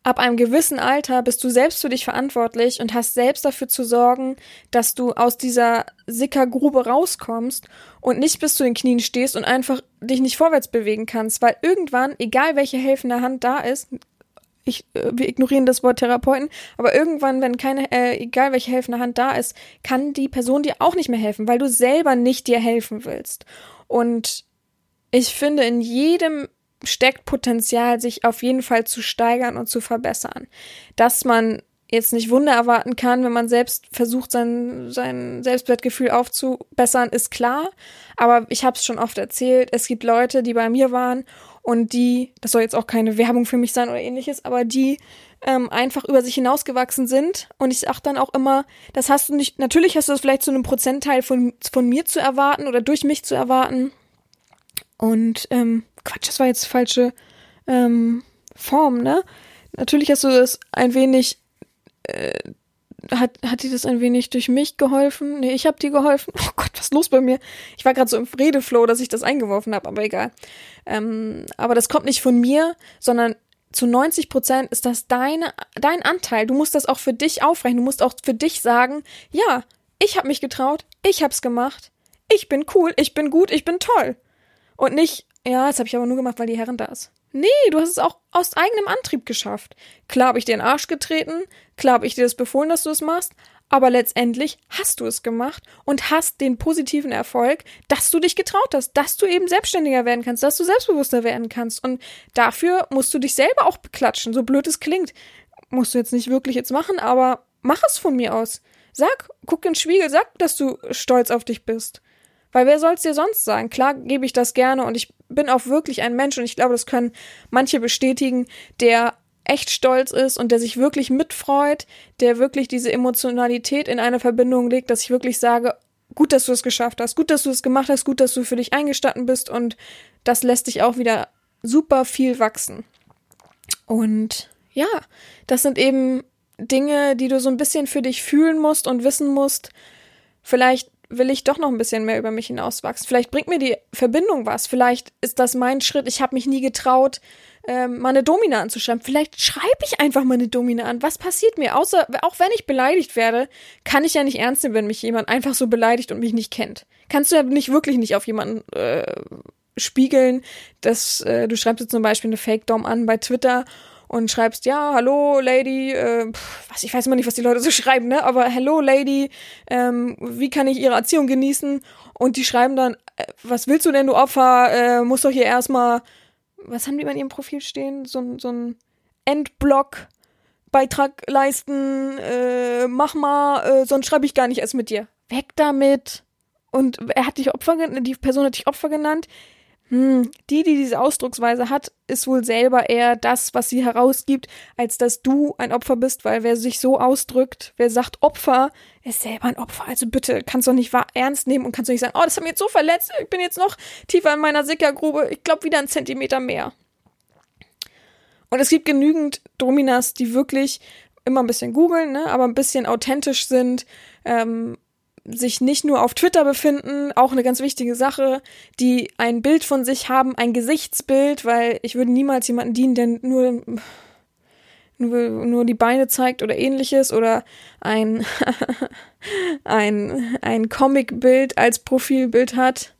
Speaker 3: ab einem gewissen Alter bist du selbst für dich verantwortlich und hast selbst dafür zu sorgen, dass du aus dieser Sickergrube rauskommst und nicht bis zu den Knien stehst und einfach dich nicht vorwärts bewegen kannst, weil irgendwann, egal welche helfende Hand da ist, ich, äh, wir ignorieren das Wort Therapeuten, aber irgendwann, wenn keine, äh, egal welche helfende Hand da ist, kann die Person dir auch nicht mehr helfen, weil du selber nicht dir helfen willst. Und ich finde, in jedem steckt Potenzial, sich auf jeden Fall zu steigern und zu verbessern. Dass man jetzt nicht Wunder erwarten kann, wenn man selbst versucht, sein, sein Selbstwertgefühl aufzubessern, ist klar. Aber ich habe es schon oft erzählt, es gibt Leute, die bei mir waren und die, das soll jetzt auch keine Werbung für mich sein oder ähnliches, aber die ähm, einfach über sich hinausgewachsen sind. Und ich sag dann auch immer, das hast du nicht, natürlich hast du das vielleicht zu einem Prozentteil von, von mir zu erwarten oder durch mich zu erwarten. Und ähm, Quatsch, das war jetzt falsche ähm, Form, ne? Natürlich hast du das ein wenig, äh, hat, hat dir das ein wenig durch mich geholfen? Nee, ich habe dir geholfen. Oh Gott, was ist los bei mir? Ich war gerade so im Redeflow, dass ich das eingeworfen habe, aber egal. Ähm, aber das kommt nicht von mir, sondern zu 90 Prozent ist das deine, dein Anteil. Du musst das auch für dich aufrechnen. Du musst auch für dich sagen, ja, ich habe mich getraut, ich hab's gemacht, ich bin cool, ich bin gut, ich bin toll. Und nicht, ja, das habe ich aber nur gemacht, weil die Herren da ist. Nee, du hast es auch aus eigenem Antrieb geschafft. Klar habe ich dir in den Arsch getreten, klar habe ich dir das befohlen, dass du es machst, aber letztendlich hast du es gemacht und hast den positiven Erfolg, dass du dich getraut hast, dass du eben selbstständiger werden kannst, dass du selbstbewusster werden kannst. Und dafür musst du dich selber auch beklatschen, so blöd es klingt. Musst du jetzt nicht wirklich jetzt machen, aber mach es von mir aus. Sag, guck in den Spiegel, sag, dass du stolz auf dich bist. Weil wer soll's dir sonst sagen? Klar gebe ich das gerne und ich bin auch wirklich ein Mensch und ich glaube, das können manche bestätigen, der echt stolz ist und der sich wirklich mitfreut, der wirklich diese Emotionalität in eine Verbindung legt, dass ich wirklich sage, gut, dass du es geschafft hast, gut, dass du es gemacht hast, gut, dass du für dich eingestanden bist und das lässt dich auch wieder super viel wachsen. Und ja, das sind eben Dinge, die du so ein bisschen für dich fühlen musst und wissen musst. Vielleicht will ich doch noch ein bisschen mehr über mich hinauswachsen. Vielleicht bringt mir die Verbindung was. Vielleicht ist das mein Schritt. Ich habe mich nie getraut, ähm, meine Domina anzuschreiben. Vielleicht schreibe ich einfach meine Domina an. Was passiert mir? Außer, auch wenn ich beleidigt werde, kann ich ja nicht ernst nehmen, wenn mich jemand einfach so beleidigt und mich nicht kennt. Kannst du ja nicht wirklich nicht auf jemanden äh, spiegeln, dass äh, du schreibst jetzt zum Beispiel eine Fake-Dom an bei Twitter und schreibst, ja, hallo Lady, äh, was, ich weiß immer nicht, was die Leute so schreiben, ne? Aber hello Lady, ähm, wie kann ich ihre Erziehung genießen? Und die schreiben dann, äh, was willst du denn, du Opfer? Äh, musst doch hier erstmal, was haben die in ihrem Profil stehen? So, so ein Endblock. Beitrag leisten, äh, mach mal, äh, sonst schreibe ich gar nicht erst mit dir. Weg damit. Und er hat dich Opfer, die Person hat dich Opfer genannt hm, die, die diese Ausdrucksweise hat, ist wohl selber eher das, was sie herausgibt, als dass du ein Opfer bist, weil wer sich so ausdrückt, wer sagt Opfer, ist selber ein Opfer. Also bitte, kannst doch nicht wahr ernst nehmen und kannst doch nicht sagen, oh, das hat mich jetzt so verletzt, ich bin jetzt noch tiefer in meiner Sickergrube, ich glaube wieder einen Zentimeter mehr. Und es gibt genügend Dominas, die wirklich immer ein bisschen googeln, ne, aber ein bisschen authentisch sind, ähm, sich nicht nur auf Twitter befinden, auch eine ganz wichtige Sache, die ein Bild von sich haben, ein Gesichtsbild, weil ich würde niemals jemanden dienen, der nur, nur, die Beine zeigt oder ähnliches oder ein, ein, ein Comicbild als Profilbild hat.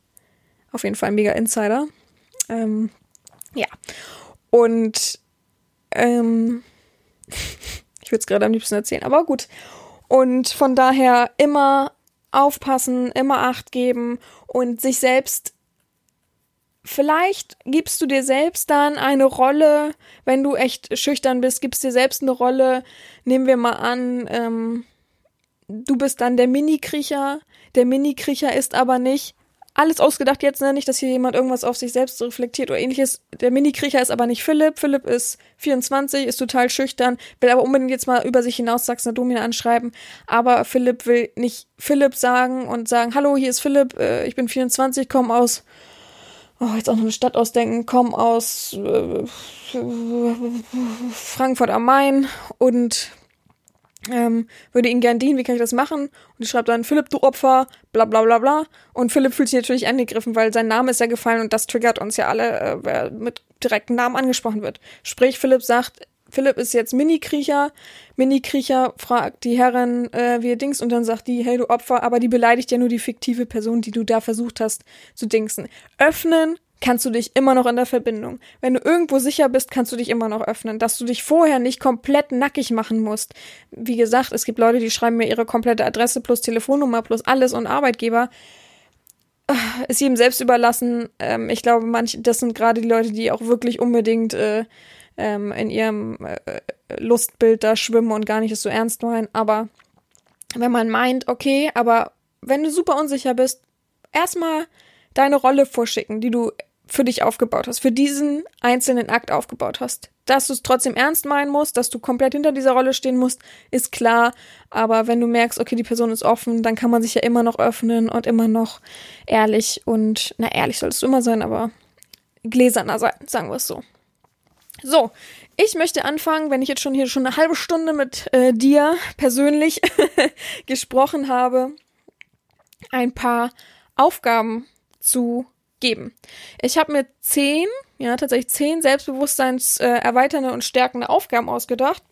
Speaker 3: Auf jeden Fall ein mega Insider. Ähm, ja. Und ähm, ich würde es gerade am liebsten erzählen, aber gut. Und von daher immer aufpassen, immer Acht geben und sich selbst Vielleicht gibst du dir selbst dann eine Rolle, wenn du echt schüchtern bist, gibst dir selbst eine Rolle. Nehmen wir mal an, ähm, du bist dann der Mini-Kriecher. Der Mini-Kriecher ist aber nicht alles ausgedacht jetzt, ne? Nicht, dass hier jemand irgendwas auf sich selbst reflektiert oder ähnliches. Der Mini-Kriecher ist aber nicht Philipp. Philipp ist 24, ist total schüchtern, will aber unbedingt jetzt mal über sich hinaus Sachsen Domina anschreiben. Aber Philipp will nicht Philipp sagen und sagen, hallo, hier ist Philipp, äh, ich bin 24, komme aus, oh, jetzt auch noch eine Stadt ausdenken, komme aus äh, Frankfurt am Main und ähm, würde ihn gern dienen, wie kann ich das machen? Und ich schreibe dann, Philipp, du Opfer, bla bla bla bla. Und Philipp fühlt sich natürlich angegriffen, weil sein Name ist ja gefallen und das triggert uns ja alle, äh, wer mit direkten Namen angesprochen wird. Sprich, Philipp sagt, Philipp ist jetzt Mini-Kriecher. Mini-Kriecher fragt die Herren, äh, wie ihr dings, und dann sagt die, hey du Opfer, aber die beleidigt ja nur die fiktive Person, die du da versucht hast zu dingsen. Öffnen kannst du dich immer noch in der Verbindung. Wenn du irgendwo sicher bist, kannst du dich immer noch öffnen. Dass du dich vorher nicht komplett nackig machen musst. Wie gesagt, es gibt Leute, die schreiben mir ihre komplette Adresse plus Telefonnummer plus alles und Arbeitgeber. Ist jedem selbst überlassen. Ähm, ich glaube, manche, das sind gerade die Leute, die auch wirklich unbedingt äh, ähm, in ihrem äh, Lustbild da schwimmen und gar nicht es so ernst meinen. Aber wenn man meint, okay, aber wenn du super unsicher bist, erstmal deine Rolle vorschicken, die du für dich aufgebaut hast, für diesen einzelnen Akt aufgebaut hast. Dass du es trotzdem ernst meinen musst, dass du komplett hinter dieser Rolle stehen musst, ist klar. Aber wenn du merkst, okay, die Person ist offen, dann kann man sich ja immer noch öffnen und immer noch ehrlich und, na, ehrlich solltest du immer sein, aber gläserner sein, sagen wir es so. So, ich möchte anfangen, wenn ich jetzt schon hier schon eine halbe Stunde mit äh, dir persönlich gesprochen habe, ein paar Aufgaben zu geben. Ich habe mir zehn, ja tatsächlich zehn selbstbewusstseins äh, und stärkende Aufgaben ausgedacht.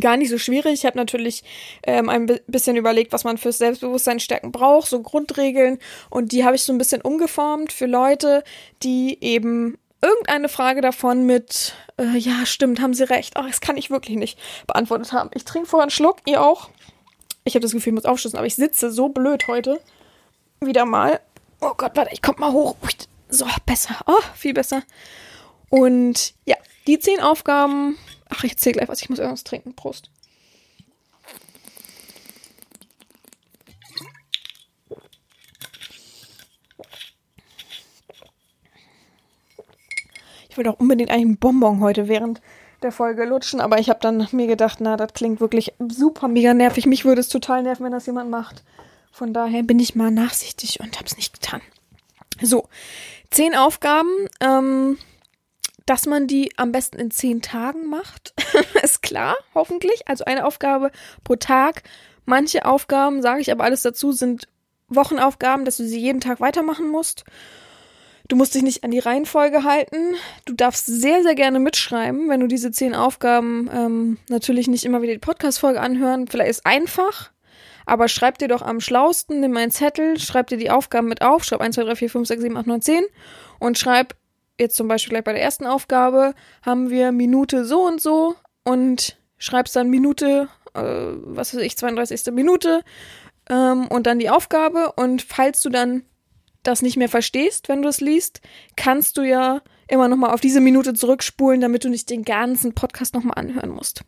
Speaker 3: Gar nicht so schwierig. Ich habe natürlich ähm, ein bi- bisschen überlegt, was man fürs Selbstbewusstsein stärken braucht, so Grundregeln. Und die habe ich so ein bisschen umgeformt für Leute, die eben irgendeine Frage davon mit, äh, ja, stimmt, haben Sie recht, ach, das kann ich wirklich nicht beantwortet haben. Ich trinke vorher einen Schluck, ihr auch. Ich habe das Gefühl, ich muss aufschließen, aber ich sitze so blöd heute. Wieder mal. Oh Gott, warte, ich komm mal hoch. Ui, So, besser. Oh, viel besser. Und ja, die zehn Aufgaben. Ach, ich erzähl gleich was. Ich muss irgendwas trinken. Prost. Ich will doch unbedingt einen Bonbon heute während der Folge lutschen, aber ich habe dann mir gedacht, na, das klingt wirklich super mega nervig. Mich würde es total nerven, wenn das jemand macht. Von daher bin ich mal nachsichtig und hab's nicht getan. So, zehn Aufgaben, ähm, dass man die am besten in zehn Tagen macht, ist klar, hoffentlich. Also eine Aufgabe pro Tag. Manche Aufgaben, sage ich aber alles dazu, sind Wochenaufgaben, dass du sie jeden Tag weitermachen musst. Du musst dich nicht an die Reihenfolge halten. Du darfst sehr, sehr gerne mitschreiben, wenn du diese zehn Aufgaben ähm, natürlich nicht immer wieder die Podcast-Folge anhören. Vielleicht ist einfach, aber schreib dir doch am schlausten, nimm einen Zettel, schreib dir die Aufgaben mit auf, schreib 1, 2, 3, 4, 5, 6, 7, 8, 9, 10 und schreib jetzt zum Beispiel gleich bei der ersten Aufgabe haben wir Minute so und so und schreibst dann Minute, äh, was weiß ich, 32. Minute ähm, und dann die Aufgabe und falls du dann das nicht mehr verstehst, wenn du es liest, kannst du ja immer noch mal auf diese Minute zurückspulen, damit du nicht den ganzen Podcast noch mal anhören musst.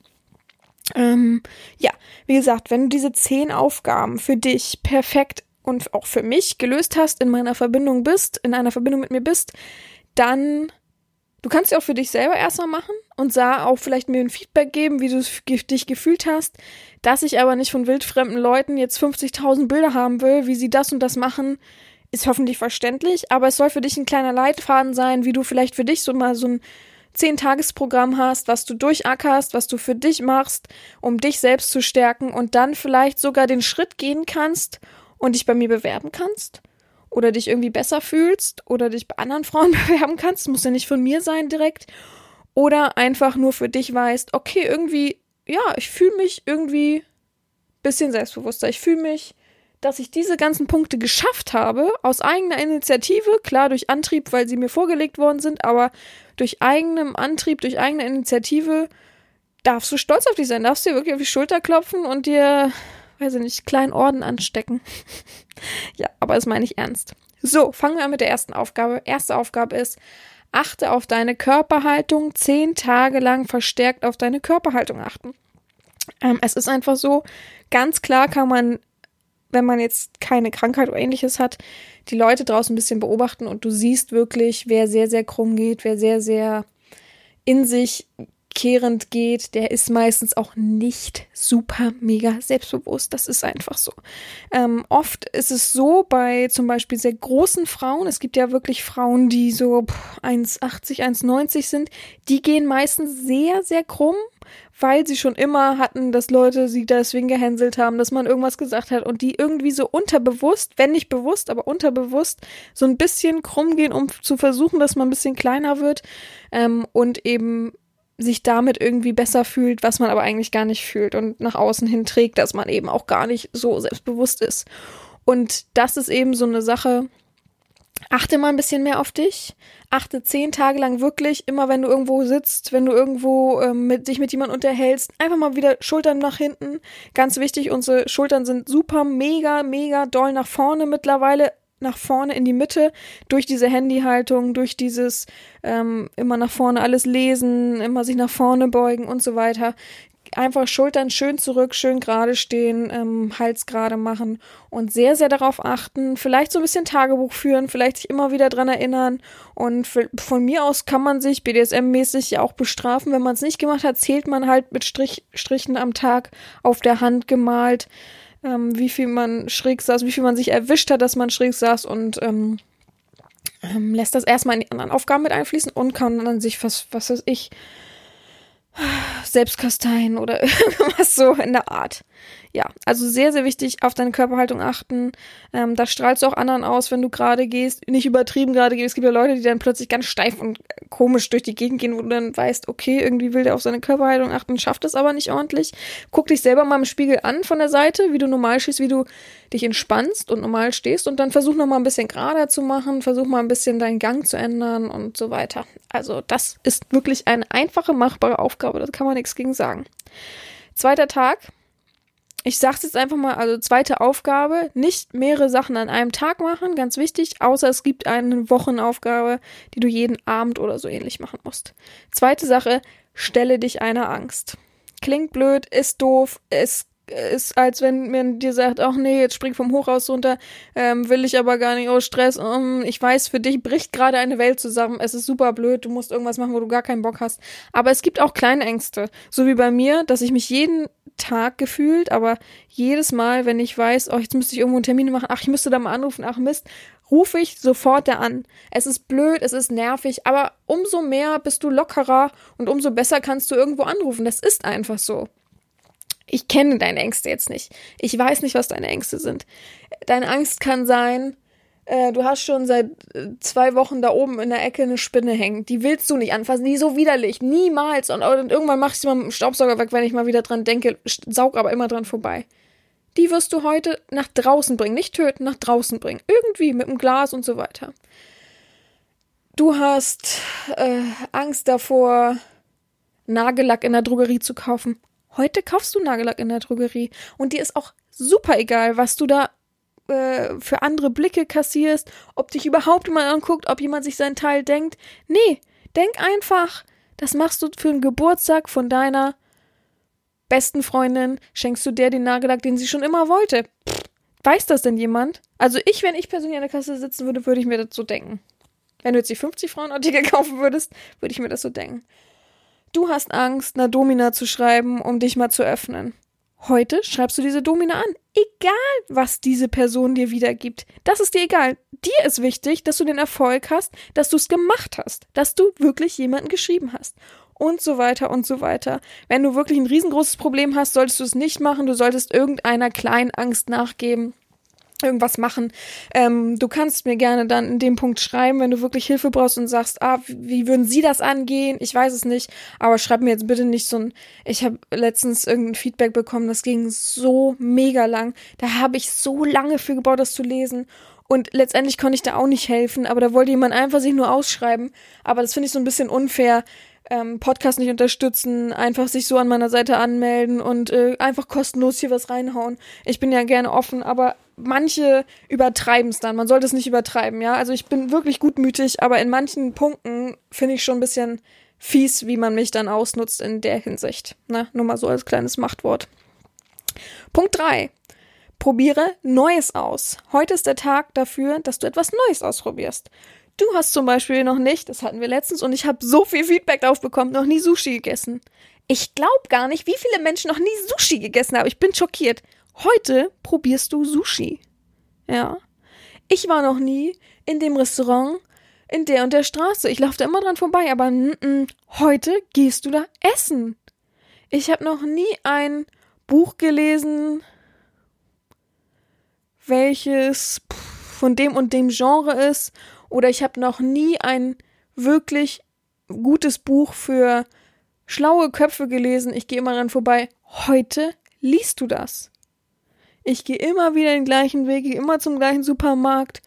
Speaker 3: Ähm, ja, wie gesagt, wenn du diese zehn Aufgaben für dich perfekt und auch für mich gelöst hast, in meiner Verbindung bist, in einer Verbindung mit mir bist, dann du kannst sie auch für dich selber erstmal machen und sah auch vielleicht mir ein Feedback geben, wie du dich gefühlt hast, dass ich aber nicht von wildfremden Leuten jetzt 50.000 Bilder haben will, wie sie das und das machen, ist hoffentlich verständlich, aber es soll für dich ein kleiner Leitfaden sein, wie du vielleicht für dich so mal so ein Zehn-Tages-Programm hast, was du durchackerst, was du für dich machst, um dich selbst zu stärken und dann vielleicht sogar den Schritt gehen kannst und dich bei mir bewerben kannst oder dich irgendwie besser fühlst oder dich bei anderen Frauen bewerben kannst, muss ja nicht von mir sein direkt oder einfach nur für dich weißt, okay, irgendwie, ja, ich fühle mich irgendwie bisschen selbstbewusster. Ich fühle mich, dass ich diese ganzen Punkte geschafft habe, aus eigener Initiative, klar durch Antrieb, weil sie mir vorgelegt worden sind, aber durch eigenem Antrieb, durch eigene Initiative darfst du stolz auf dich sein, darfst dir wirklich auf die Schulter klopfen und dir, weiß ich nicht, kleinen Orden anstecken. ja, aber das meine ich ernst. So, fangen wir an mit der ersten Aufgabe. Erste Aufgabe ist, achte auf deine Körperhaltung, zehn Tage lang verstärkt auf deine Körperhaltung achten. Ähm, es ist einfach so, ganz klar kann man, wenn man jetzt keine Krankheit oder ähnliches hat, die Leute draußen ein bisschen beobachten und du siehst wirklich, wer sehr, sehr krumm geht, wer sehr, sehr in sich kehrend geht, der ist meistens auch nicht super mega selbstbewusst. Das ist einfach so. Ähm, oft ist es so bei zum Beispiel sehr großen Frauen, es gibt ja wirklich Frauen, die so pff, 1,80, 1,90 sind, die gehen meistens sehr, sehr krumm, weil sie schon immer hatten, dass Leute sie deswegen gehänselt haben, dass man irgendwas gesagt hat und die irgendwie so unterbewusst, wenn nicht bewusst, aber unterbewusst, so ein bisschen krumm gehen, um zu versuchen, dass man ein bisschen kleiner wird ähm, und eben sich damit irgendwie besser fühlt, was man aber eigentlich gar nicht fühlt und nach außen hin trägt, dass man eben auch gar nicht so selbstbewusst ist. Und das ist eben so eine Sache, achte mal ein bisschen mehr auf dich. Achte zehn Tage lang wirklich, immer wenn du irgendwo sitzt, wenn du irgendwo ähm, mit, dich mit jemandem unterhältst, einfach mal wieder Schultern nach hinten. Ganz wichtig, unsere Schultern sind super, mega, mega doll nach vorne mittlerweile nach vorne in die Mitte durch diese Handyhaltung, durch dieses ähm, immer nach vorne alles lesen, immer sich nach vorne beugen und so weiter einfach Schultern schön zurück, schön gerade stehen, ähm, Hals gerade machen und sehr, sehr darauf achten. Vielleicht so ein bisschen Tagebuch führen, vielleicht sich immer wieder dran erinnern. Und von mir aus kann man sich BDSM-mäßig ja auch bestrafen. Wenn man es nicht gemacht hat, zählt man halt mit Strich, Strichen am Tag auf der Hand gemalt, ähm, wie viel man schräg saß, wie viel man sich erwischt hat, dass man schräg saß und ähm, ähm, lässt das erstmal in die anderen Aufgaben mit einfließen und kann dann sich, was, was weiß ich, Selbstkasteien oder irgendwas so in der Art. Ja, also sehr, sehr wichtig, auf deine Körperhaltung achten. Ähm, da strahlst du auch anderen aus, wenn du gerade gehst. Nicht übertrieben gerade gehst. Es gibt ja Leute, die dann plötzlich ganz steif und komisch durch die Gegend gehen, wo du dann weißt, okay, irgendwie will der auf seine Körperhaltung achten, schafft es aber nicht ordentlich. Guck dich selber mal im Spiegel an von der Seite, wie du normal stehst, wie du dich entspannst und normal stehst und dann versuch noch mal ein bisschen gerader zu machen, versuch mal ein bisschen deinen Gang zu ändern und so weiter. Also das ist wirklich eine einfache, machbare Aufgabe, da kann man nichts gegen sagen. Zweiter Tag, ich sag's jetzt einfach mal, also zweite Aufgabe, nicht mehrere Sachen an einem Tag machen, ganz wichtig, außer es gibt eine Wochenaufgabe, die du jeden Abend oder so ähnlich machen musst. Zweite Sache, stelle dich einer Angst. Klingt blöd, ist doof, ist ist, als wenn man dir sagt, ach nee, jetzt spring vom Hochhaus runter, ähm, will ich aber gar nicht, oh Stress, um, ich weiß, für dich bricht gerade eine Welt zusammen, es ist super blöd, du musst irgendwas machen, wo du gar keinen Bock hast. Aber es gibt auch kleine Ängste, so wie bei mir, dass ich mich jeden Tag gefühlt, aber jedes Mal, wenn ich weiß, oh, jetzt müsste ich irgendwo einen Termin machen, ach, ich müsste da mal anrufen, ach Mist, rufe ich sofort da an. Es ist blöd, es ist nervig, aber umso mehr bist du lockerer und umso besser kannst du irgendwo anrufen. Das ist einfach so. Ich kenne deine Ängste jetzt nicht. Ich weiß nicht, was deine Ängste sind. Deine Angst kann sein, äh, du hast schon seit äh, zwei Wochen da oben in der Ecke eine Spinne hängen. Die willst du nicht anfassen, die ist so widerlich. Niemals. Und, und irgendwann mach ich sie mal mit dem Staubsauger weg, wenn ich mal wieder dran denke. Saug aber immer dran vorbei. Die wirst du heute nach draußen bringen. Nicht töten, nach draußen bringen. Irgendwie mit dem Glas und so weiter. Du hast äh, Angst davor, Nagellack in der Drogerie zu kaufen. Heute kaufst du Nagellack in der Drogerie. Und dir ist auch super egal, was du da äh, für andere Blicke kassierst, ob dich überhaupt jemand anguckt, ob jemand sich seinen Teil denkt. Nee, denk einfach, das machst du für den Geburtstag von deiner besten Freundin, schenkst du der den Nagellack, den sie schon immer wollte. Pff, weiß das denn jemand? Also ich, wenn ich persönlich an der Kasse sitzen würde, würde ich mir das so denken. Wenn du jetzt die 50 Frauenartikel kaufen würdest, würde ich mir das so denken. Du hast Angst, einer Domina zu schreiben, um dich mal zu öffnen. Heute schreibst du diese Domina an. Egal, was diese Person dir wiedergibt. Das ist dir egal. Dir ist wichtig, dass du den Erfolg hast, dass du es gemacht hast, dass du wirklich jemanden geschrieben hast. Und so weiter und so weiter. Wenn du wirklich ein riesengroßes Problem hast, solltest du es nicht machen. Du solltest irgendeiner kleinen Angst nachgeben irgendwas machen. Ähm, du kannst mir gerne dann in dem Punkt schreiben, wenn du wirklich Hilfe brauchst und sagst, ah, wie würden Sie das angehen? Ich weiß es nicht, aber schreib mir jetzt bitte nicht so ein. Ich habe letztens irgendein Feedback bekommen, das ging so mega lang. Da habe ich so lange für gebaut, das zu lesen. Und letztendlich konnte ich da auch nicht helfen, aber da wollte jemand einfach sich nur ausschreiben. Aber das finde ich so ein bisschen unfair, ähm, Podcast nicht unterstützen, einfach sich so an meiner Seite anmelden und äh, einfach kostenlos hier was reinhauen. Ich bin ja gerne offen, aber manche übertreiben es dann. Man sollte es nicht übertreiben, ja. Also ich bin wirklich gutmütig, aber in manchen Punkten finde ich schon ein bisschen fies, wie man mich dann ausnutzt in der Hinsicht. Na, nur mal so als kleines Machtwort. Punkt drei: Probiere Neues aus. Heute ist der Tag dafür, dass du etwas Neues ausprobierst. Du hast zum Beispiel noch nicht, das hatten wir letztens und ich habe so viel Feedback darauf bekommen, noch nie Sushi gegessen. Ich glaube gar nicht, wie viele Menschen noch nie Sushi gegessen haben. Ich bin schockiert. Heute probierst du Sushi. Ja. Ich war noch nie in dem Restaurant in der und der Straße. Ich laufe da immer dran vorbei, aber n -n, heute gehst du da essen. Ich habe noch nie ein Buch gelesen, welches von dem und dem Genre ist oder ich habe noch nie ein wirklich gutes Buch für schlaue Köpfe gelesen, ich gehe immer dran vorbei. Heute liest du das. Ich gehe immer wieder den gleichen Weg, immer zum gleichen Supermarkt.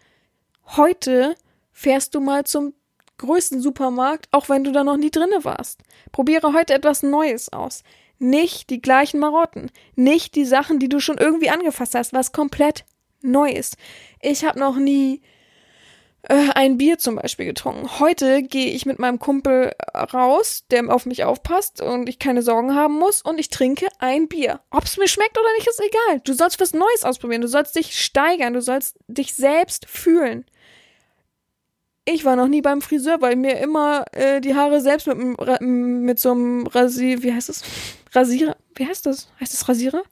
Speaker 3: Heute fährst du mal zum größten Supermarkt, auch wenn du da noch nie drinne warst. Probiere heute etwas Neues aus. Nicht die gleichen Marotten, nicht die Sachen, die du schon irgendwie angefasst hast, was komplett neu ist. Ich habe noch nie äh, ein Bier zum Beispiel getrunken. Heute gehe ich mit meinem Kumpel raus, der auf mich aufpasst und ich keine Sorgen haben muss und ich trinke ein Bier. Ob es mir schmeckt oder nicht, ist egal. Du sollst was Neues ausprobieren, du sollst dich steigern, du sollst dich selbst fühlen. Ich war noch nie beim Friseur, weil mir immer äh, die Haare selbst mit, mit so einem Rasier, wie heißt das? Rasierer, wie heißt das? Heißt das Rasierer?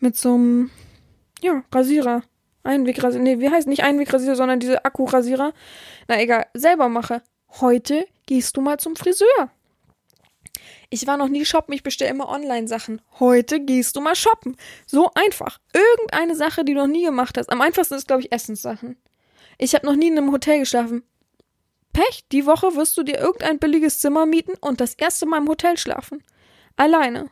Speaker 3: Mit so einem, ja, Rasierer. Einwegrasierer, nee, wie heißt nicht Einwegrasierer, sondern diese Akkurasierer. Na egal, selber mache. Heute gehst du mal zum Friseur. Ich war noch nie shoppen, ich bestelle immer Online-Sachen. Heute gehst du mal shoppen. So einfach. Irgendeine Sache, die du noch nie gemacht hast. Am einfachsten ist, glaube ich, Essenssachen. Ich habe noch nie in einem Hotel geschlafen. Pech, die Woche wirst du dir irgendein billiges Zimmer mieten und das erste Mal im Hotel schlafen. Alleine.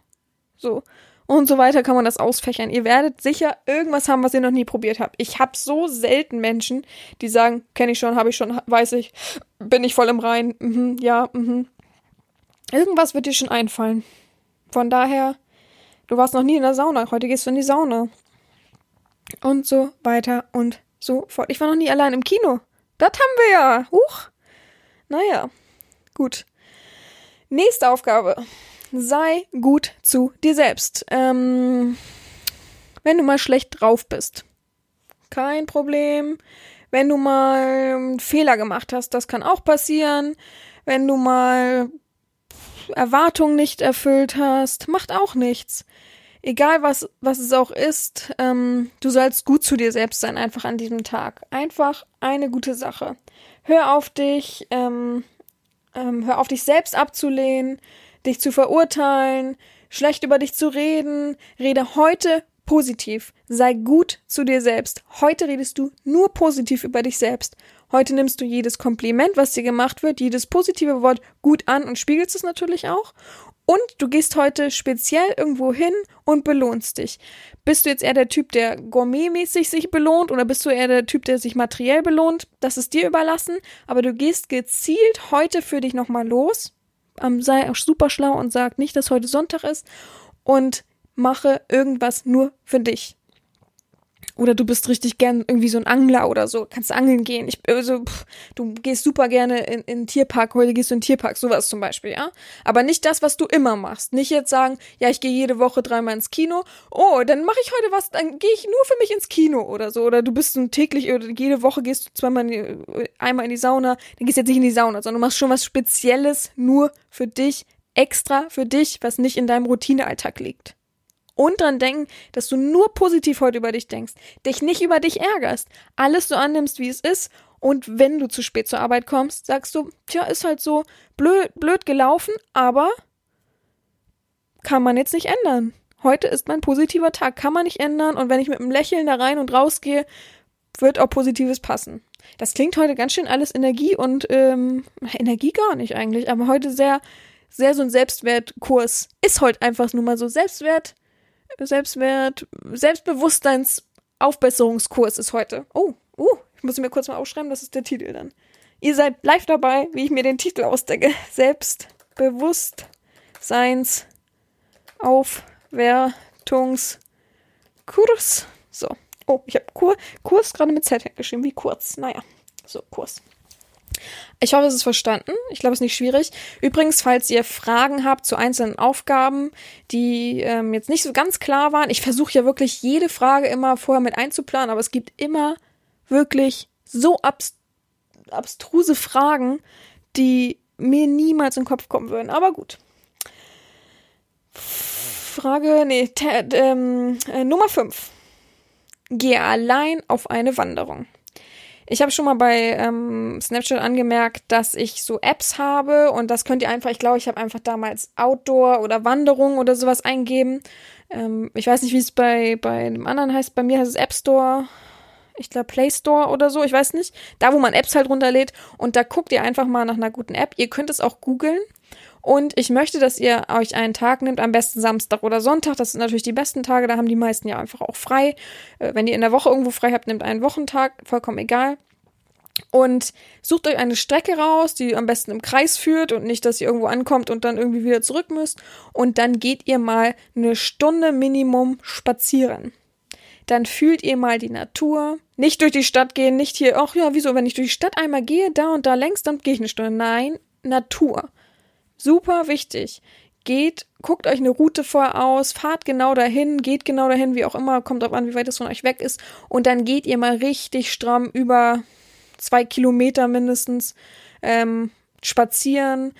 Speaker 3: So. Und so weiter kann man das ausfächern. Ihr werdet sicher irgendwas haben, was ihr noch nie probiert habt. Ich habe so selten Menschen, die sagen, kenne ich schon, habe ich schon, weiß ich, bin ich voll im Rein. Mhm, ja, mhm. Irgendwas wird dir schon einfallen. Von daher, du warst noch nie in der Sauna, heute gehst du in die Sauna. Und so weiter und so fort. Ich war noch nie allein im Kino. Das haben wir ja. Huch. Naja, gut. Nächste Aufgabe. Sei gut zu dir selbst. Ähm, wenn du mal schlecht drauf bist. Kein Problem. Wenn du mal Fehler gemacht hast, das kann auch passieren. Wenn du mal Erwartungen nicht erfüllt hast, macht auch nichts egal was, was es auch ist, ähm, du sollst gut zu dir selbst sein, einfach an diesem Tag. Einfach eine gute Sache. Hör auf dich, ähm, ähm, hör auf dich selbst abzulehnen, dich zu verurteilen, schlecht über dich zu reden. Rede heute positiv. Sei gut zu dir selbst. Heute redest du nur positiv über dich selbst. Heute nimmst du jedes Kompliment, was dir gemacht wird, jedes positive Wort gut an und spiegelst es natürlich auch. Und du gehst heute speziell irgendwo hin und belohnst dich. Bist du jetzt eher der Typ, der gourmetmäßig sich belohnt oder bist du eher der Typ, der sich materiell belohnt? Das ist dir überlassen, aber du gehst gezielt heute für dich nochmal los. Ähm, sei auch super schlau und sag nicht, dass heute Sonntag ist und mache irgendwas nur für dich. Oder du bist richtig gern irgendwie so ein Angler oder so, kannst angeln gehen. Ich, also, pff, du gehst super gerne in, in den Tierpark, heute gehst du in den Tierpark, sowas zum Beispiel, ja. Aber nicht das, was du immer machst. Nicht jetzt sagen, ja, ich gehe jede Woche dreimal ins Kino. Oh, dann mache ich heute was, dann gehe ich nur für mich ins Kino oder so. Oder du bist so täglich oder jede Woche gehst du zweimal in die, einmal in die Sauna. Dann gehst du jetzt nicht in die Sauna, sondern du machst schon was Spezielles nur für dich, extra für dich, was nicht in deinem Routinealltag liegt. Und dran denken, dass du nur positiv heute über dich denkst, dich nicht über dich ärgerst, alles so annimmst, wie es ist. Und wenn du zu spät zur Arbeit kommst, sagst du, tja, ist halt so blöd, blöd gelaufen, aber kann man jetzt nicht ändern. Heute ist mein positiver Tag, kann man nicht ändern. Und wenn ich mit einem Lächeln da rein und rausgehe, wird auch Positives passen. Das klingt heute ganz schön alles Energie und ähm, Energie gar nicht eigentlich, aber heute sehr, sehr so ein Selbstwertkurs. Ist heute einfach nur mal so Selbstwert Selbstwert, Selbstbewusstseinsaufbesserungskurs ist heute. Oh, uh, ich muss mir kurz mal aufschreiben, das ist der Titel dann. Ihr seid live dabei, wie ich mir den Titel ausdecke. Selbstbewusstseinsaufwertungskurs. So. Oh, ich habe Kur Kurs gerade mit Z geschrieben, wie kurz. Naja, so, Kurs. Ich hoffe, es ist verstanden. Ich glaube, es ist nicht schwierig. Übrigens, falls ihr Fragen habt zu einzelnen Aufgaben, die ähm, jetzt nicht so ganz klar waren, ich versuche ja wirklich jede Frage immer vorher mit einzuplanen, aber es gibt immer wirklich so abs abstruse Fragen, die mir niemals in den Kopf kommen würden. Aber gut. Frage, nee, ähm, äh, Nummer 5. Gehe allein auf eine Wanderung. Ich habe schon mal bei ähm, Snapchat angemerkt, dass ich so Apps habe und das könnt ihr einfach, ich glaube, ich habe einfach damals Outdoor oder Wanderung oder sowas eingeben. Ähm, ich weiß nicht, wie es bei, bei dem anderen heißt. Bei mir heißt es App Store. Ich glaube Play Store oder so, ich weiß nicht. Da, wo man Apps halt runterlädt und da guckt ihr einfach mal nach einer guten App. Ihr könnt es auch googeln Und ich möchte, dass ihr euch einen Tag nehmt, am besten Samstag oder Sonntag. Das sind natürlich die besten Tage, da haben die meisten ja einfach auch frei. Äh, wenn ihr in der Woche irgendwo frei habt, nehmt einen Wochentag, vollkommen egal. Und sucht euch eine Strecke raus, die am besten im Kreis führt und nicht, dass ihr irgendwo ankommt und dann irgendwie wieder zurück müsst. Und dann geht ihr mal eine Stunde Minimum spazieren. Dann fühlt ihr mal die Natur. Nicht durch die Stadt gehen, nicht hier, ach ja, wieso, wenn ich durch die Stadt einmal gehe, da und da längs, dann gehe ich eine Stunde. Nein, Natur. Super wichtig. Geht, guckt euch eine Route vorher aus, fahrt genau dahin, geht genau dahin, wie auch immer, kommt drauf an, wie weit es von euch weg ist. Und dann geht ihr mal richtig stramm über zwei Kilometer mindestens ähm, spazieren,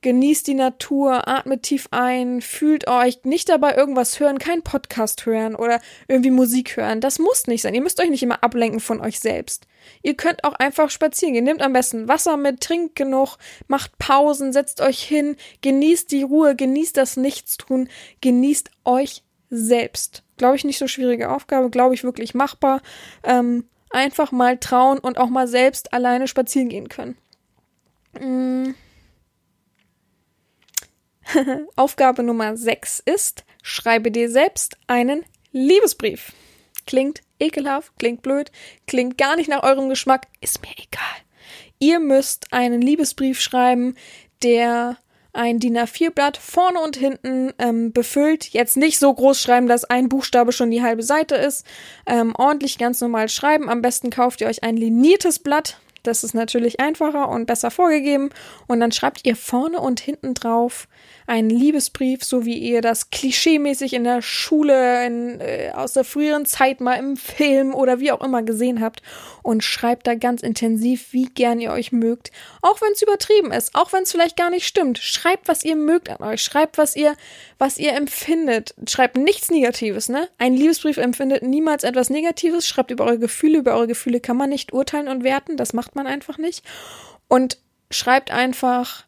Speaker 3: genießt die Natur, atmet tief ein, fühlt euch, nicht dabei irgendwas hören, kein Podcast hören oder irgendwie Musik hören. Das muss nicht sein. Ihr müsst euch nicht immer ablenken von euch selbst. Ihr könnt auch einfach spazieren gehen. Nehmt am besten Wasser mit, trinkt genug, macht Pausen, setzt euch hin, genießt die Ruhe, genießt das Nichtstun, genießt euch selbst. Glaube ich nicht so schwierige Aufgabe, glaube ich wirklich machbar. Ähm, einfach mal trauen und auch mal selbst alleine spazieren gehen können. Mm. Aufgabe Nummer 6 ist, schreibe dir selbst einen Liebesbrief. Klingt ekelhaft, klingt blöd, klingt gar nicht nach eurem Geschmack, ist mir egal. Ihr müsst einen Liebesbrief schreiben, der ein DIN A4-Blatt vorne und hinten ähm, befüllt. Jetzt nicht so groß schreiben, dass ein Buchstabe schon die halbe Seite ist. Ähm, ordentlich ganz normal schreiben. Am besten kauft ihr euch ein liniertes Blatt. Das ist natürlich einfacher und besser vorgegeben. Und dann schreibt ihr vorne und hinten drauf einen Liebesbrief, so wie ihr das klischeemäßig in der Schule, in, äh, aus der früheren Zeit mal im Film oder wie auch immer gesehen habt und schreibt da ganz intensiv, wie gern ihr euch mögt. Auch wenn es übertrieben ist, auch wenn es vielleicht gar nicht stimmt. Schreibt, was ihr mögt an euch. Schreibt, was ihr, was ihr empfindet. Schreibt nichts Negatives, ne? Ein Liebesbrief empfindet niemals etwas Negatives. Schreibt über eure Gefühle. Über eure Gefühle kann man nicht urteilen und werten. Das macht man einfach nicht. Und schreibt einfach,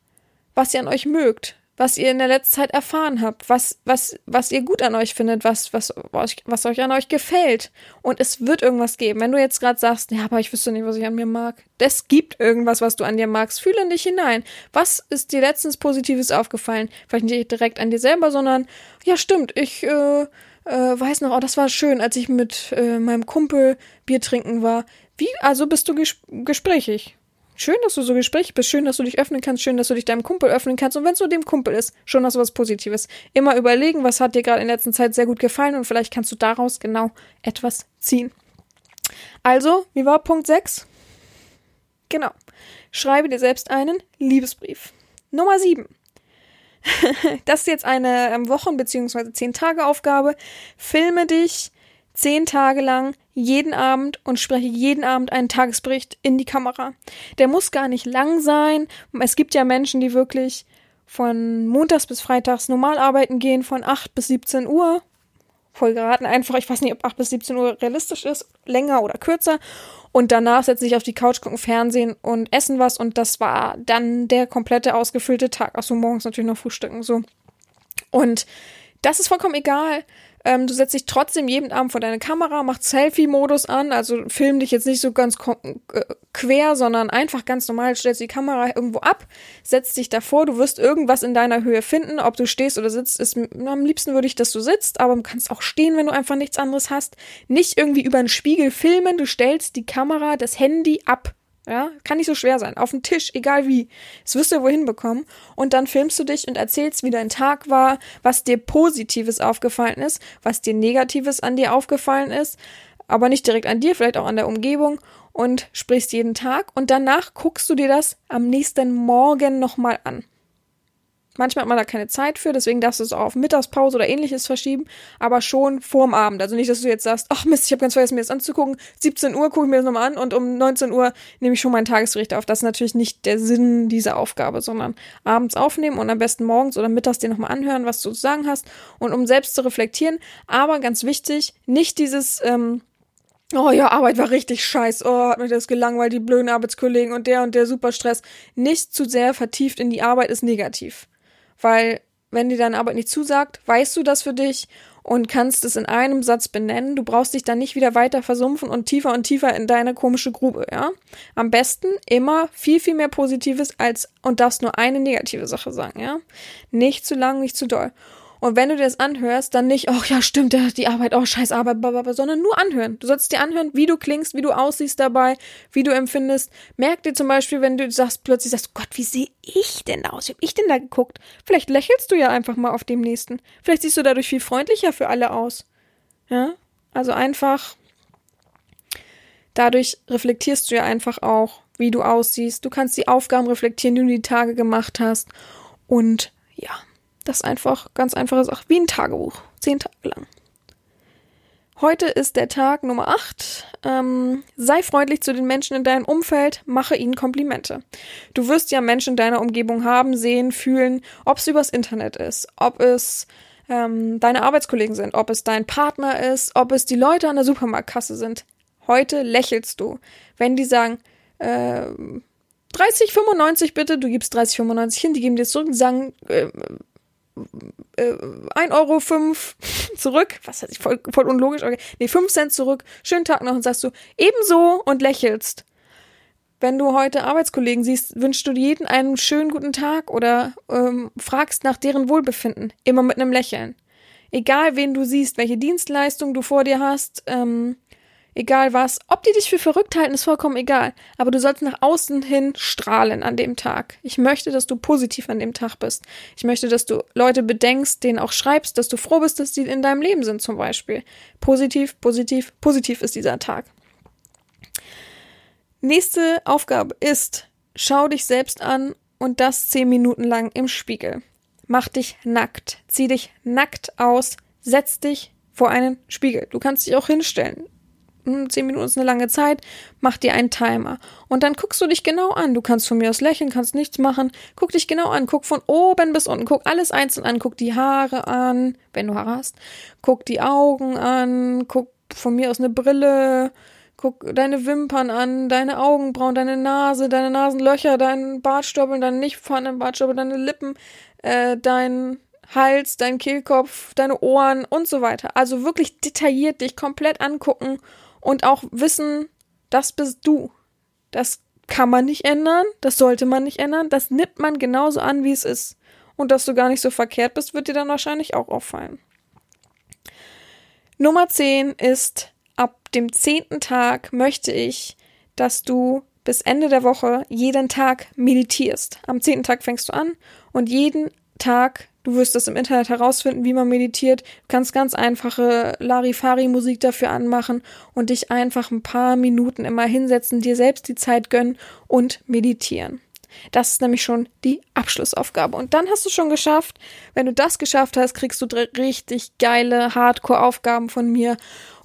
Speaker 3: was ihr an euch mögt was ihr in der letzten Zeit erfahren habt, was, was, was ihr gut an euch findet, was, was, was, was euch an euch gefällt. Und es wird irgendwas geben. Wenn du jetzt gerade sagst, ja, aber ich wüsste nicht, was ich an mir mag. Es gibt irgendwas, was du an dir magst. Fühle in dich hinein. Was ist dir letztens Positives aufgefallen? Vielleicht nicht direkt an dir selber, sondern, ja, stimmt, ich, äh, äh, weiß noch, oh, das war schön, als ich mit äh, meinem Kumpel Bier trinken war. Wie, also bist du ges gesprächig? Schön, dass du so gesprächig bist, schön, dass du dich öffnen kannst, schön, dass du dich deinem Kumpel öffnen kannst. Und wenn es nur dem Kumpel ist, schon hast du was Positives. Immer überlegen, was hat dir gerade in letzter Zeit sehr gut gefallen und vielleicht kannst du daraus genau etwas ziehen. Also, wie war Punkt 6? Genau. Schreibe dir selbst einen Liebesbrief. Nummer 7. das ist jetzt eine ähm, Wochen- bzw. 10-Tage-Aufgabe. Filme dich zehn Tage lang jeden Abend und spreche jeden Abend einen Tagesbericht in die Kamera. Der muss gar nicht lang sein. Es gibt ja Menschen, die wirklich von montags bis freitags normal arbeiten gehen, von 8 bis 17 Uhr. Voll geraten einfach, ich weiß nicht, ob 8 bis 17 Uhr realistisch ist, länger oder kürzer. Und danach setze ich auf die Couch, gucken Fernsehen und essen was. Und das war dann der komplette ausgefüllte Tag. Achso, morgens natürlich noch frühstücken, so. Und das ist vollkommen egal. Ähm, du setzt dich trotzdem jeden Abend vor deine Kamera, machst Selfie-Modus an, also film dich jetzt nicht so ganz äh, quer, sondern einfach ganz normal, stellst die Kamera irgendwo ab, setzt dich davor, du wirst irgendwas in deiner Höhe finden, ob du stehst oder sitzt, ist am liebsten würde ich, dass du sitzt, aber du kannst auch stehen, wenn du einfach nichts anderes hast. Nicht irgendwie über einen Spiegel filmen, du stellst die Kamera, das Handy ab ja, kann nicht so schwer sein. Auf dem Tisch, egal wie. Das wirst du wohin bekommen. Und dann filmst du dich und erzählst, wie dein Tag war, was dir Positives aufgefallen ist, was dir Negatives an dir aufgefallen ist, aber nicht direkt an dir, vielleicht auch an der Umgebung und sprichst jeden Tag. Und danach guckst du dir das am nächsten Morgen nochmal an. Manchmal hat man da keine Zeit für, deswegen darfst du es auch auf Mittagspause oder ähnliches verschieben, aber schon vorm Abend. Also nicht, dass du jetzt sagst, ach Mist, ich habe ganz vergessen, mir das anzugucken. 17 Uhr gucke ich mir das nochmal an und um 19 Uhr nehme ich schon meinen Tagesbericht auf. Das ist natürlich nicht der Sinn dieser Aufgabe, sondern abends aufnehmen und am besten morgens oder mittags dir nochmal anhören, was du zu sagen hast und um selbst zu reflektieren. Aber ganz wichtig, nicht dieses, ähm, Oh ja, Arbeit war richtig scheiß. Oh, hat mir das gelangweilt, die blöden Arbeitskollegen und der und der Superstress. Nicht zu sehr vertieft in die Arbeit ist negativ weil wenn dir deine Arbeit nicht zusagt, weißt du das für dich und kannst es in einem Satz benennen. Du brauchst dich dann nicht wieder weiter versumpfen und tiefer und tiefer in deine komische Grube, ja? Am besten immer viel, viel mehr Positives als und darfst nur eine negative Sache sagen, ja? Nicht zu lang, nicht zu doll. Und wenn du dir das anhörst, dann nicht, oh ja, stimmt, die Arbeit, oh scheiß Arbeit, blablabla, sondern nur anhören. Du sollst dir anhören, wie du klingst, wie du aussiehst dabei, wie du empfindest. Merk dir zum Beispiel, wenn du sagst, plötzlich sagst, Gott, wie sehe ich denn aus? Wie hab ich denn da geguckt? Vielleicht lächelst du ja einfach mal auf dem nächsten. Vielleicht siehst du dadurch viel freundlicher für alle aus. Ja? Also einfach, dadurch reflektierst du ja einfach auch, wie du aussiehst. Du kannst die Aufgaben reflektieren, die du die Tage gemacht hast. Und ja, das ist einfach ganz einfache Sache, wie ein Tagebuch, zehn Tage lang. Heute ist der Tag Nummer 8. Ähm, sei freundlich zu den Menschen in deinem Umfeld, mache ihnen Komplimente. Du wirst ja Menschen in deiner Umgebung haben, sehen, fühlen, ob es übers Internet ist, ob es ähm, deine Arbeitskollegen sind, ob es dein Partner ist, ob es die Leute an der Supermarktkasse sind. Heute lächelst du. Wenn die sagen, äh, 30,95 bitte, du gibst 30,95 hin, die geben dir zurück und sagen, äh, äh, 1,05 Euro zurück. Was heißt ich, voll, voll unlogisch. Okay. Nee, 5 Cent zurück. Schönen Tag noch und sagst du ebenso und lächelst. Wenn du heute Arbeitskollegen siehst, wünschst du jeden einen schönen guten Tag oder ähm, fragst nach deren Wohlbefinden. Immer mit einem Lächeln. Egal, wen du siehst, welche Dienstleistung du vor dir hast, ähm, Egal was. Ob die dich für verrückt halten, ist vollkommen egal. Aber du sollst nach außen hin strahlen an dem Tag. Ich möchte, dass du positiv an dem Tag bist. Ich möchte, dass du Leute bedenkst, denen auch schreibst, dass du froh bist, dass die in deinem Leben sind zum Beispiel. Positiv, positiv, positiv ist dieser Tag. Nächste Aufgabe ist, schau dich selbst an und das zehn Minuten lang im Spiegel. Mach dich nackt. Zieh dich nackt aus. Setz dich vor einen Spiegel. Du kannst dich auch hinstellen. Hm, zehn Minuten ist eine lange Zeit, mach dir einen Timer. Und dann guckst du dich genau an. Du kannst von mir aus lächeln, kannst nichts machen. Guck dich genau an. Guck von oben bis unten. Guck alles einzeln an. Guck die Haare an, wenn du Haare hast. Guck die Augen an. Guck von mir aus eine Brille. Guck deine Wimpern an, deine Augenbrauen, deine Nase, deine Nasenlöcher, deinen Bartstoppeln, deine nicht vorhandenen Bartstoppeln, deine Lippen, äh, dein Hals, dein Kehlkopf, deine Ohren und so weiter. Also wirklich detailliert dich komplett angucken und auch wissen, das bist du. Das kann man nicht ändern, das sollte man nicht ändern, das nimmt man genauso an, wie es ist. Und dass du gar nicht so verkehrt bist, wird dir dann wahrscheinlich auch auffallen. Nummer 10 ist, ab dem zehnten Tag möchte ich, dass du bis Ende der Woche jeden Tag meditierst. Am zehnten Tag fängst du an und jeden Tag Du wirst das im Internet herausfinden, wie man meditiert. Du kannst ganz einfache Larifari-Musik dafür anmachen und dich einfach ein paar Minuten immer hinsetzen, dir selbst die Zeit gönnen und meditieren. Das ist nämlich schon die Abschlussaufgabe. Und dann hast du schon geschafft. Wenn du das geschafft hast, kriegst du richtig geile Hardcore-Aufgaben von mir.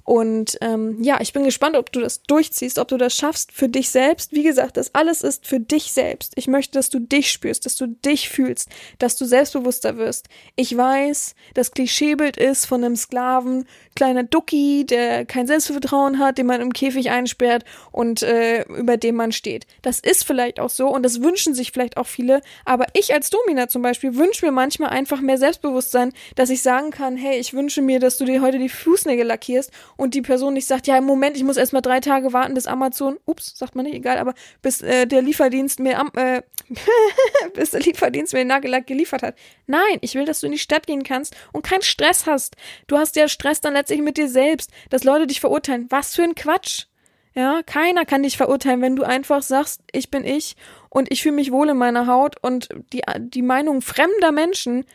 Speaker 3: Und ähm, ja, ich bin gespannt, ob du das durchziehst, ob du das schaffst für dich selbst. Wie gesagt, das alles ist für dich selbst. Ich möchte, dass du dich spürst, dass du dich fühlst, dass du selbstbewusster wirst. Ich weiß, das Klischeebild ist von einem Sklaven, kleiner Ducki, der kein Selbstvertrauen hat, den man im Käfig einsperrt und äh, über dem man steht. Das ist vielleicht auch so und das wünschen sich vielleicht auch viele. Aber ich als Domina zum Beispiel wünsche mir manchmal einfach mehr Selbstbewusstsein, dass ich sagen kann, hey, ich wünsche mir, dass du dir heute die Fußnägel lackierst und die Person nicht sagt, ja, im Moment, ich muss erst mal drei Tage warten, bis Amazon, ups, sagt man nicht, egal, aber bis äh, der Lieferdienst mir am, äh, bis der Lieferdienst mir den Nagellack geliefert hat. Nein, ich will, dass du in die Stadt gehen kannst und keinen Stress hast. Du hast ja Stress dann letztlich mit dir selbst, dass Leute dich verurteilen. Was für ein Quatsch. Ja, keiner kann dich verurteilen, wenn du einfach sagst, ich bin ich und ich fühle mich wohl in meiner Haut und die, die Meinung fremder Menschen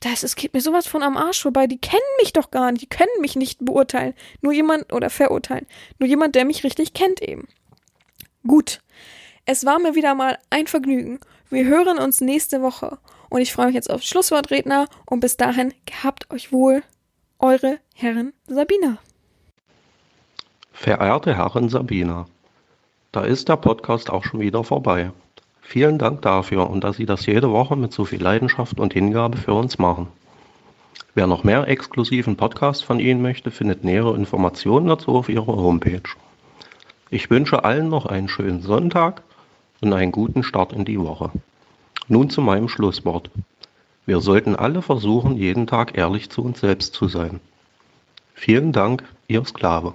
Speaker 3: das, es geht mir sowas von am Arsch vorbei. Die kennen mich doch gar nicht. Die können mich nicht beurteilen. Nur jemand oder verurteilen. Nur jemand, der mich richtig kennt eben. Gut. Es war mir wieder mal ein Vergnügen. Wir hören uns nächste Woche. Und ich freue mich jetzt auf Schlusswortredner. Und bis dahin, gehabt euch wohl. Eure Herren Sabina.
Speaker 4: Verehrte Herren Sabina, da ist der Podcast auch schon wieder vorbei. Vielen Dank dafür und dass Sie das jede Woche mit so viel Leidenschaft und Hingabe für uns machen. Wer noch mehr exklusiven Podcasts von Ihnen möchte, findet nähere Informationen dazu auf Ihrer Homepage. Ich wünsche allen noch einen schönen Sonntag und einen guten Start in die Woche. Nun zu meinem Schlusswort. Wir sollten alle versuchen, jeden Tag ehrlich zu uns selbst zu sein. Vielen Dank, Ihr Sklave.